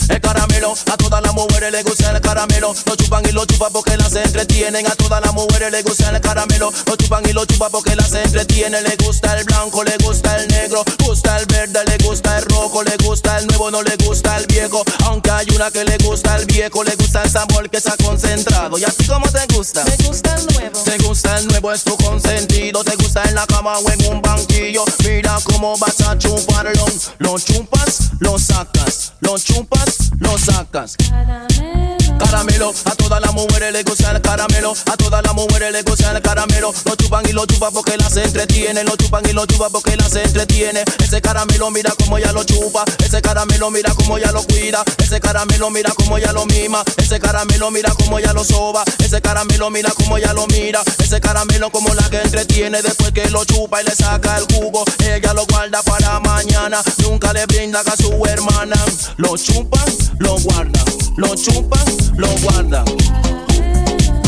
El caramelo a todas las mujeres les gusta el caramelo. Lo chupan y lo chupan porque las entretienen. A todas las mujeres les gusta el caramelo. Lo chupan y lo chupan porque las entretienen. Le gusta el blanco, le gusta el negro. Gusta el verde, le gusta el rojo. Le gusta el nuevo, no le gusta el viejo. Aunque hay una que le gusta el viejo. Le gusta el sabor que está concentrado. Y así como te gusta. Me gusta el nuevo. Te gusta el nuevo, es tu consentido. Te gusta en la cama o en un banquillo. Mira cómo vas a chuparlo. Lo chupas, lo sacas. Lo chupas, lo sacas. sacas. Cada mes Caramelo, a todas las mujeres les gusta el caramelo. A todas las mujeres les gusta el caramelo. Lo chupan y lo chupan porque las entretiene. Lo chupan y lo chupan porque las entretiene. Ese caramelo, mira cómo ella lo chupa. Ese caramelo, mira cómo ella lo cuida. Ese caramelo, mira cómo ella lo mima. Ese caramelo, mira cómo ella lo soba. Ese caramelo, mira cómo ella lo mira. Ese caramelo, como la que entretiene. Después que lo chupa y le saca el jugo, ella lo guarda para mañana. Nunca le brinda a su hermana. Lo chupan, lo guardan. Lo chupan, lo guardan.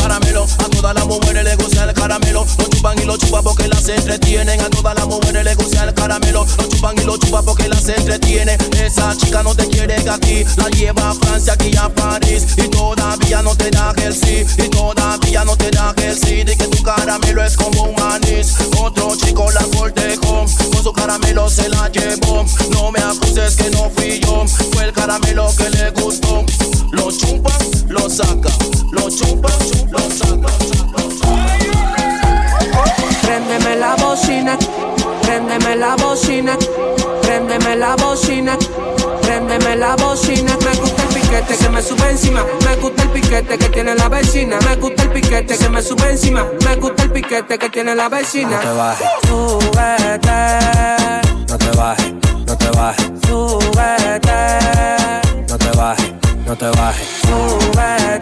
A todas las mujeres les gusta el caramelo. Lo chupan y lo chupan porque las entretienen. A todas las mujeres les gusta el caramelo. Lo chupan y lo chupan porque las entretienen. Esa chica no te quiere aquí, la lleva a Francia, aquí a París. Y todavía no te da el sí. Y todavía no te da el sí. De que tu caramelo es como un anís. Otro chico la cortejó. Con su caramelo se la llevó. No me acuses que no fui yo. Fue el caramelo que le gustó. Lo chupa, lo saca. Lo chupa, Préndeme la bocina, préndeme la bocina, préndeme la bocina, préndeme la bocina. Me gusta el piquete que me sube encima, me gusta el piquete que tiene la vecina, me gusta el piquete que me sube encima, me gusta el piquete que tiene la vecina. No te bajes. Súbete, No te bajes, no te bajes, súbete, no te bajes, no te bajes, súbete,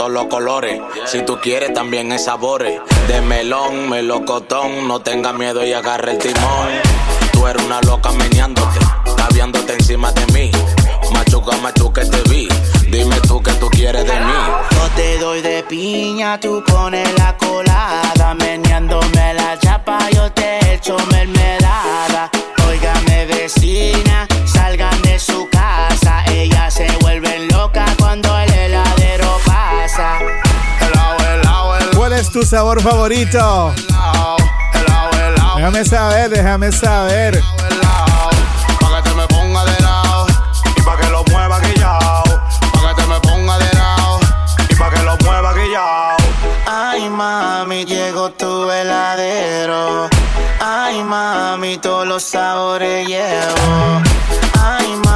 todos los colores. Si tú quieres, también hay sabores. De melón, melocotón. No tengas miedo y agarra el timón. Tú eres una loca meneándote, caviándote encima de mí. Machuca, machuca, te vi. Dime tú qué tú quieres de mí. Yo te doy de piña, tú pones la colada. Meneándome la chapa, yo te echo mermelada. Óigame, vecina, es tu sabor favorito? Déjame saber, déjame saber. helao. Pa' que te me ponga de lado y pa' que lo mueva guillao. Pa' que te me ponga de lado y pa' que lo mueva guillao. Ay, mami, llegó tu heladero. Ay, mami, todos los sabores llevo. Ay, mami,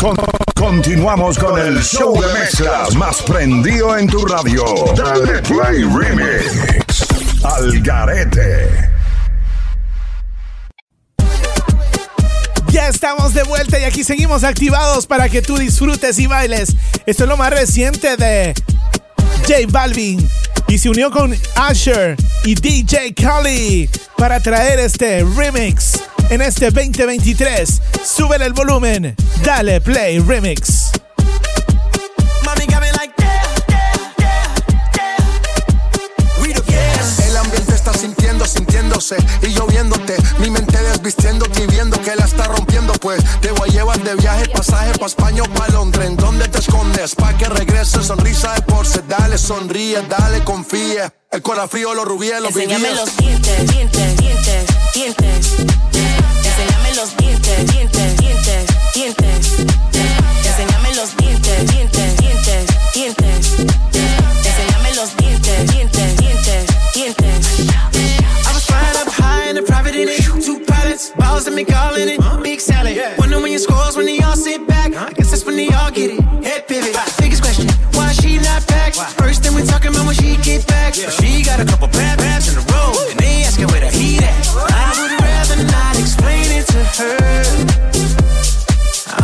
Con- continuamos con el show de mezclas más prendido en tu radio. Dale Play Remix. Al garete. Ya estamos de vuelta y aquí seguimos activados para que tú disfrutes y bailes. Esto es lo más reciente de J Balvin y se unió con Asher y DJ Khaled para traer este remix en este 2023. Súbele el volumen, dale play remix. El ambiente está sintiendo, sintiéndose y lloviéndote. Mi mente desvistiéndote y viendo que la está rompiendo. Pues te voy a llevar de viaje, pasaje pa' España o pa' Londres. ¿En dónde te escondes? Pa' que regrese, sonrisa de porce. Dale, sonríe, dale, confía. El corazón frío, los rubíes, los Enséñame vivíes. los dientes, dientes, dientes, dientes. Enséñame los dientes, dientes, dientes, dientes. And me calling it. Big salad. Wonder when your scores when they all sit back. I guess that's when they all get it. Head pivot. Biggest question, why she not back? First thing we talking about when she get back. But she got a couple bad bads in a row. And they asking where the heat at. I would rather not explain it to her.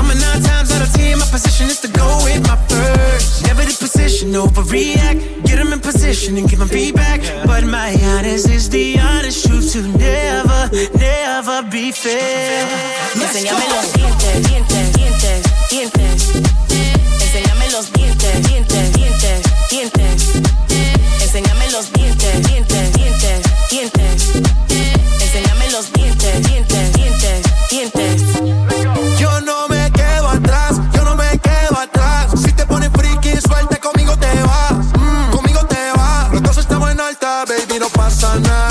I'm a nine times out of ten. My position is to go with my first. Never the position, overreact. Get 'em in position and give 'em feedback. But my honest is the honest truth to never, never be fair. Dientes, dientes, dientes, dientes. No pasa nada.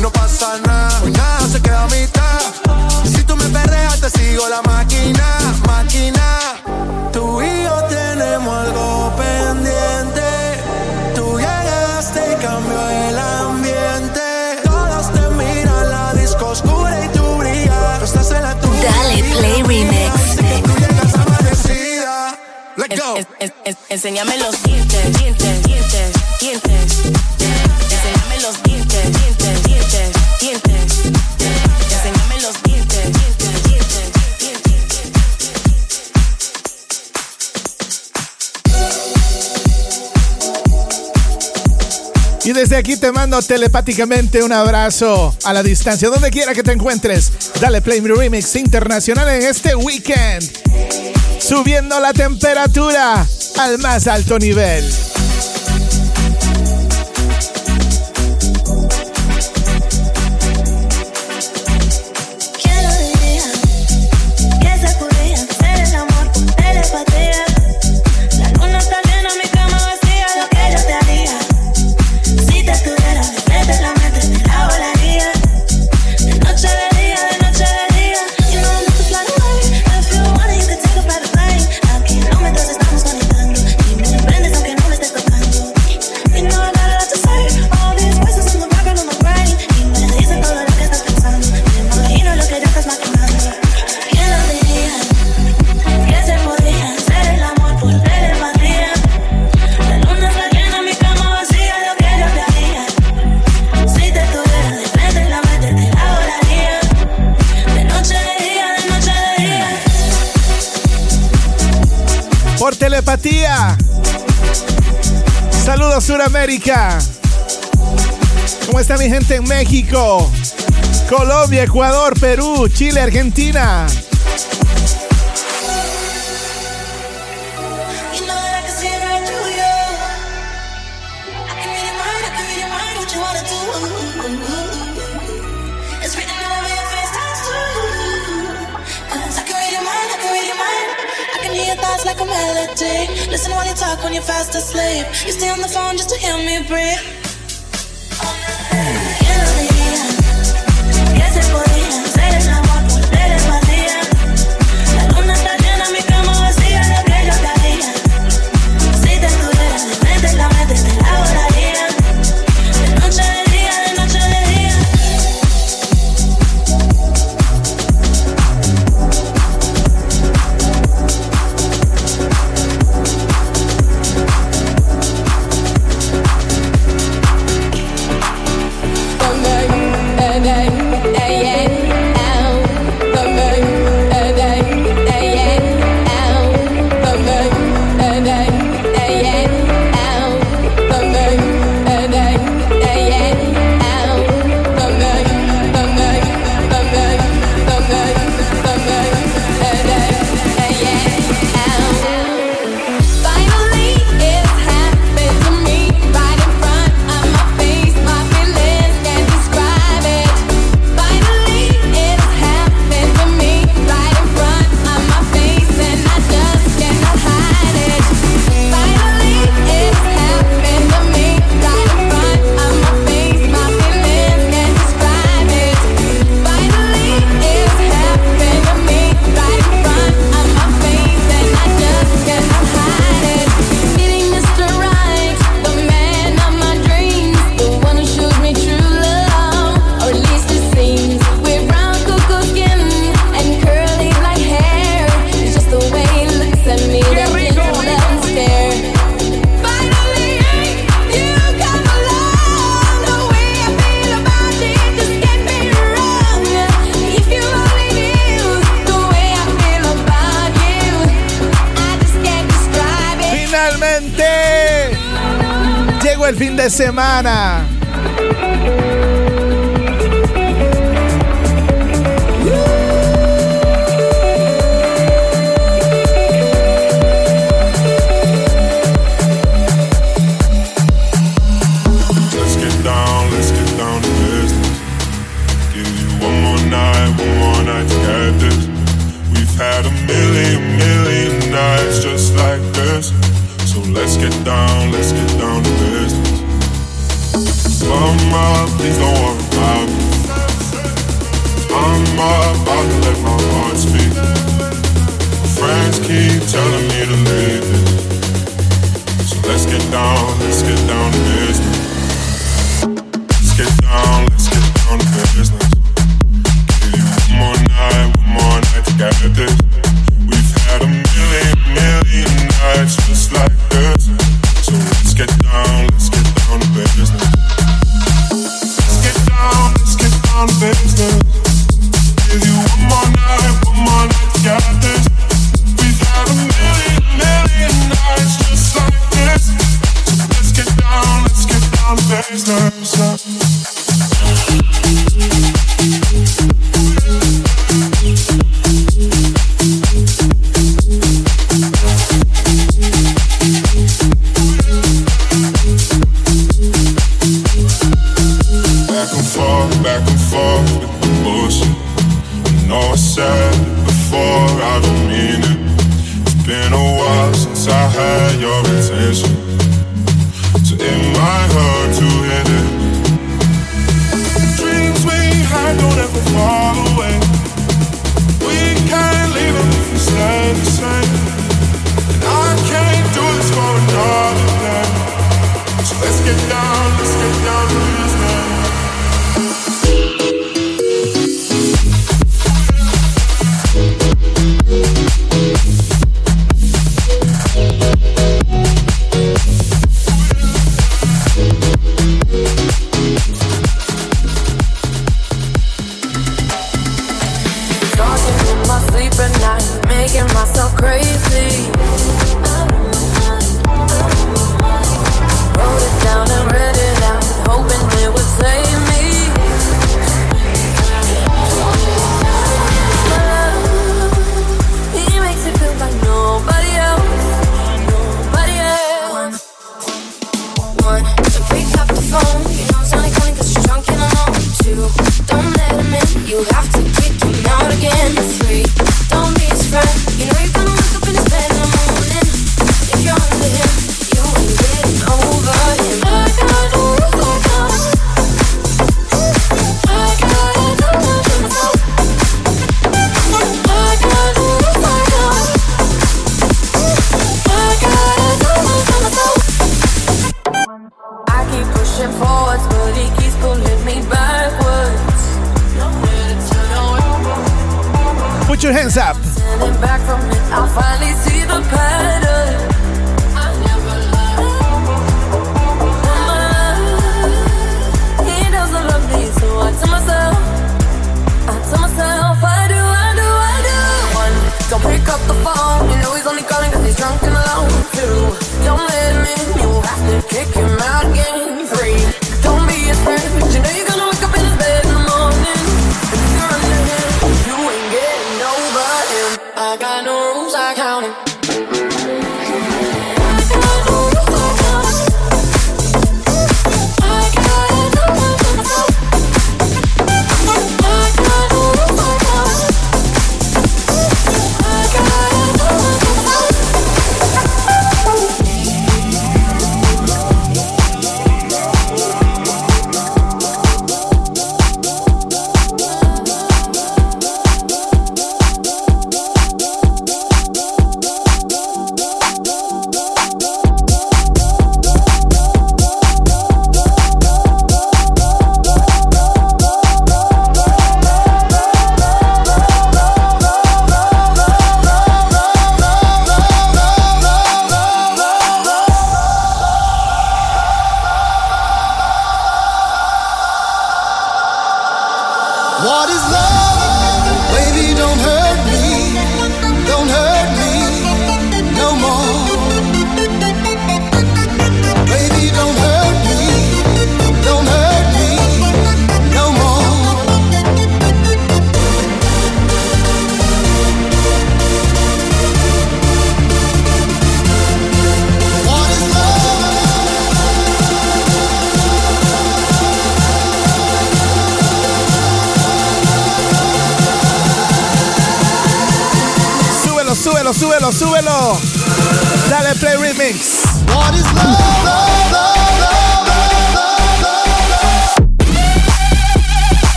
No pasa nada, se queda a mitad. Si tú me perreas, te sigo la máquina, máquina. Tú y yo tenemos algo pendiente. Tú llegaste y cambió el ambiente. Todos te miran, la disco oscura y tú brillas. Tú estás en la tuya. Dale Play Remix. Let's go. En- en- en- enséñame los dientes, dientes, dientes, dientes. Y desde aquí te mando telepáticamente un abrazo a la distancia, donde quiera que te encuentres. Dale Play Mi Remix Internacional en este weekend. Subiendo la temperatura al más alto nivel. Saludos Suramérica. ¿Cómo está mi gente en México? Colombia, Ecuador, Perú, Chile, Argentina. When you're fast asleep. You stay on the phone just to hear me breathe.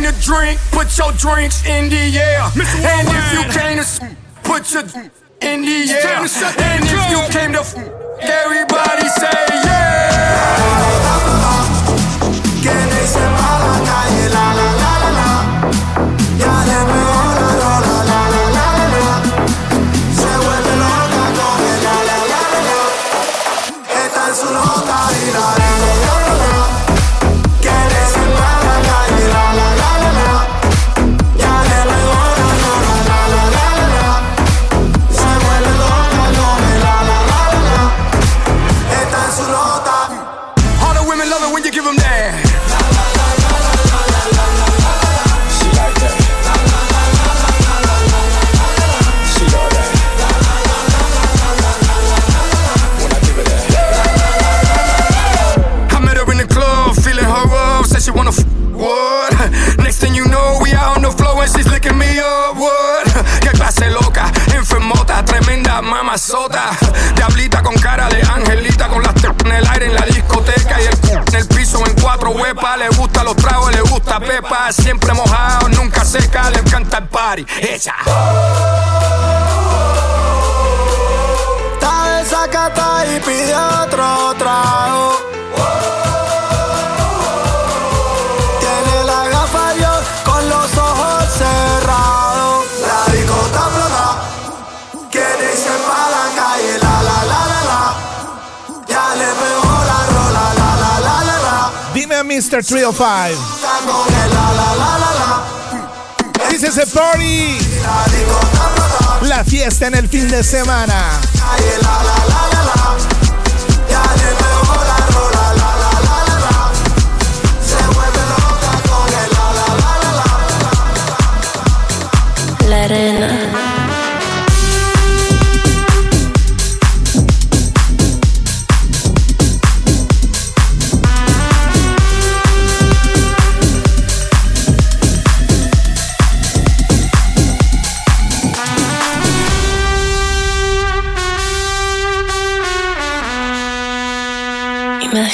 came to drink, put your drinks in the air. And if you came to put your in the air. And if you came to everybody say yeah. mazota. Diablita con cara de angelita, con las en el aire en la discoteca y el en el piso en cuatro huepas. Le gusta los tragos, le gusta pepa. Siempre mojado, nunca seca, le encanta el party. Esa. Está desacata y pide otro trago. Mr. 305. This is a party. La fiesta en el fin de semana.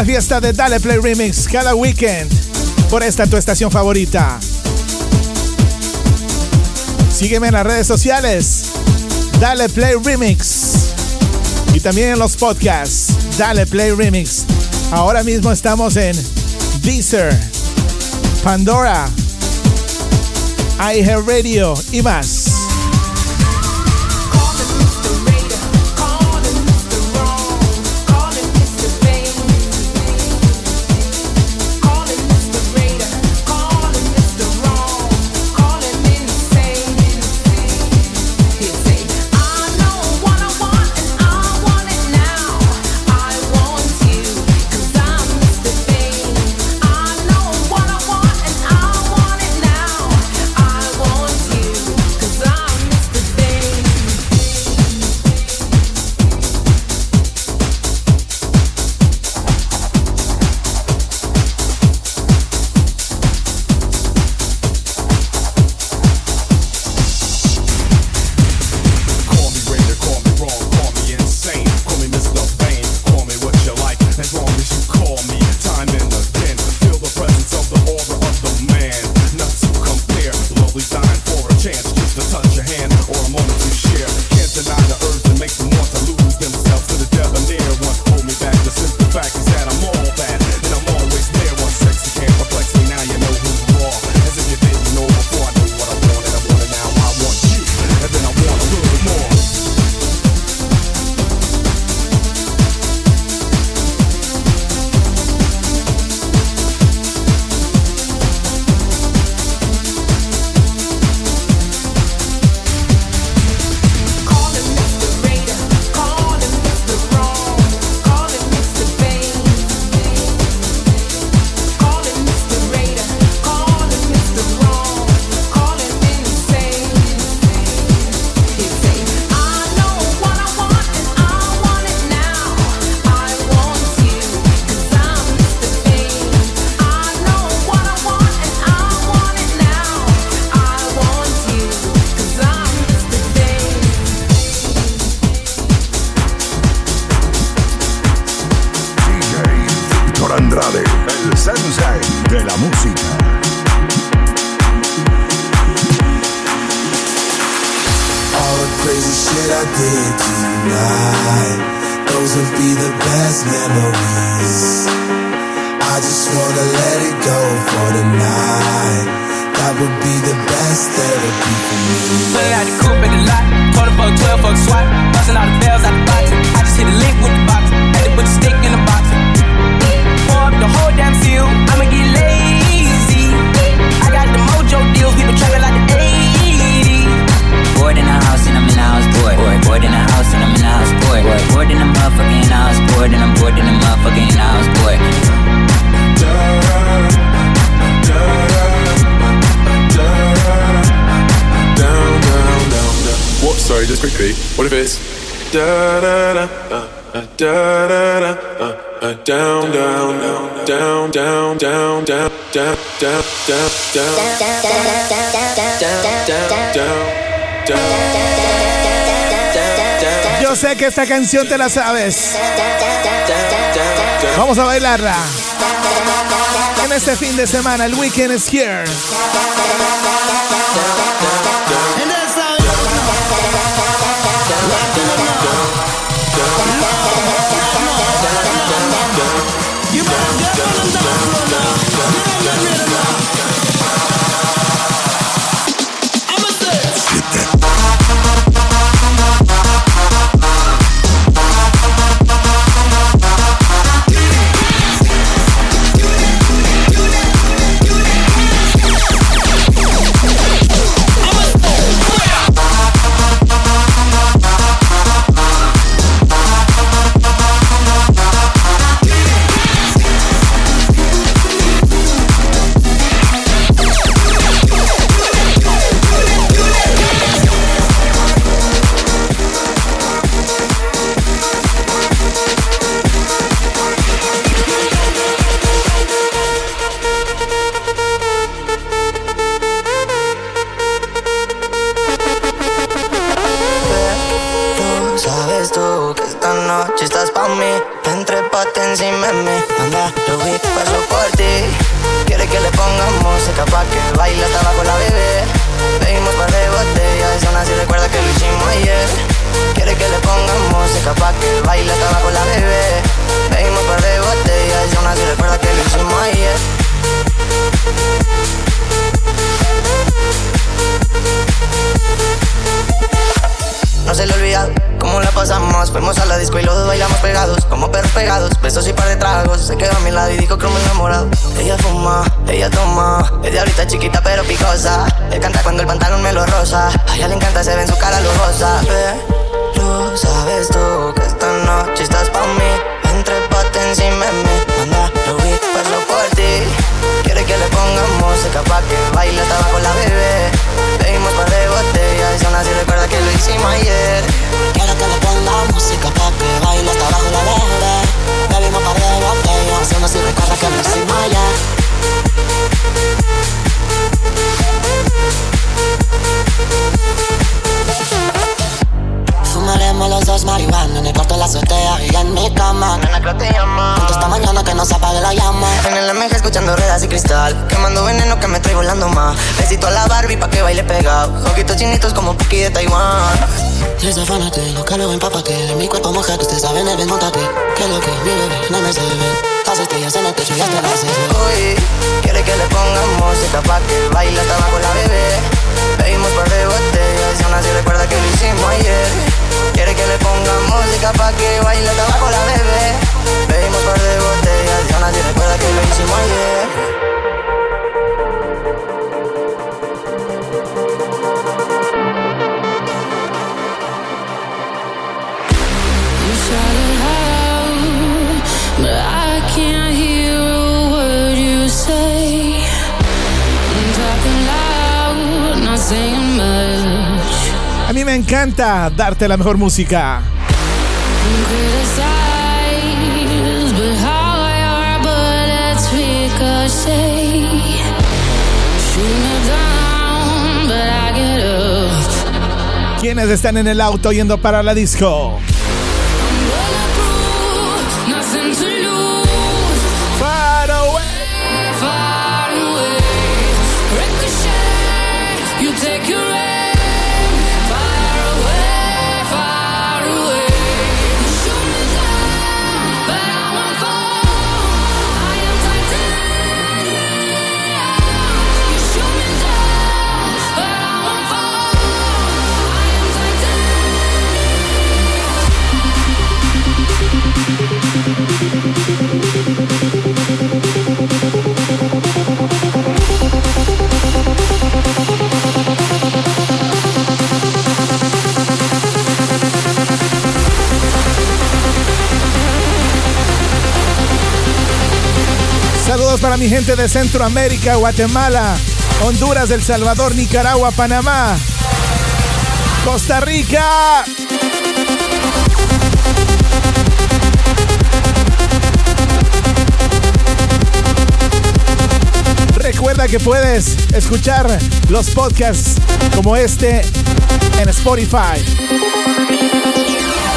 la fiesta de Dale Play Remix cada weekend por esta tu estación favorita. Sígueme en las redes sociales, Dale Play Remix. Y también en los podcasts, Dale Play Remix. Ahora mismo estamos en Deezer, Pandora, iHeartRadio y más. Yo sé que esta canción te la sabes. Vamos a bailarla. En este fin de semana, el weekend is here. Marihuana en el cuarto la azotea y en mi cama. Nena, creo te llama. Juntos esta mañana que no se apague la llama. En el MG escuchando ruedas y cristal. Quemando veneno que me trae volando más. Besito a la Barbie pa' que baile pegado. Ojitos chinitos como Puki de Taiwán. Y esa fanate, lo que luego empápate De mi cuerpo moja, que usted sabe, neves, montate Que lo que mi bebé, no me se ve Las estrellas en el techo y hasta las seis. Uy, quiere que le pongamos música pa' que baile hasta abajo la bebé. Bebimos par de botellas y aún así recuerda que lo hicimos ayer Quiere que le pongamos música pa' que baile hasta abajo la bebé. Bebimos par de botellas y aún así recuerda que lo hicimos ayer me encanta darte la mejor música. ¿Quiénes están en el auto yendo para la disco? Para mi gente de Centroamérica, Guatemala, Honduras, El Salvador, Nicaragua, Panamá, Costa Rica. Recuerda que puedes escuchar los podcasts como este en Spotify.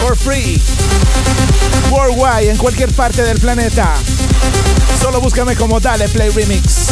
For free. Worldwide, en cualquier parte del planeta. Solo búscame como Dale Play Remix.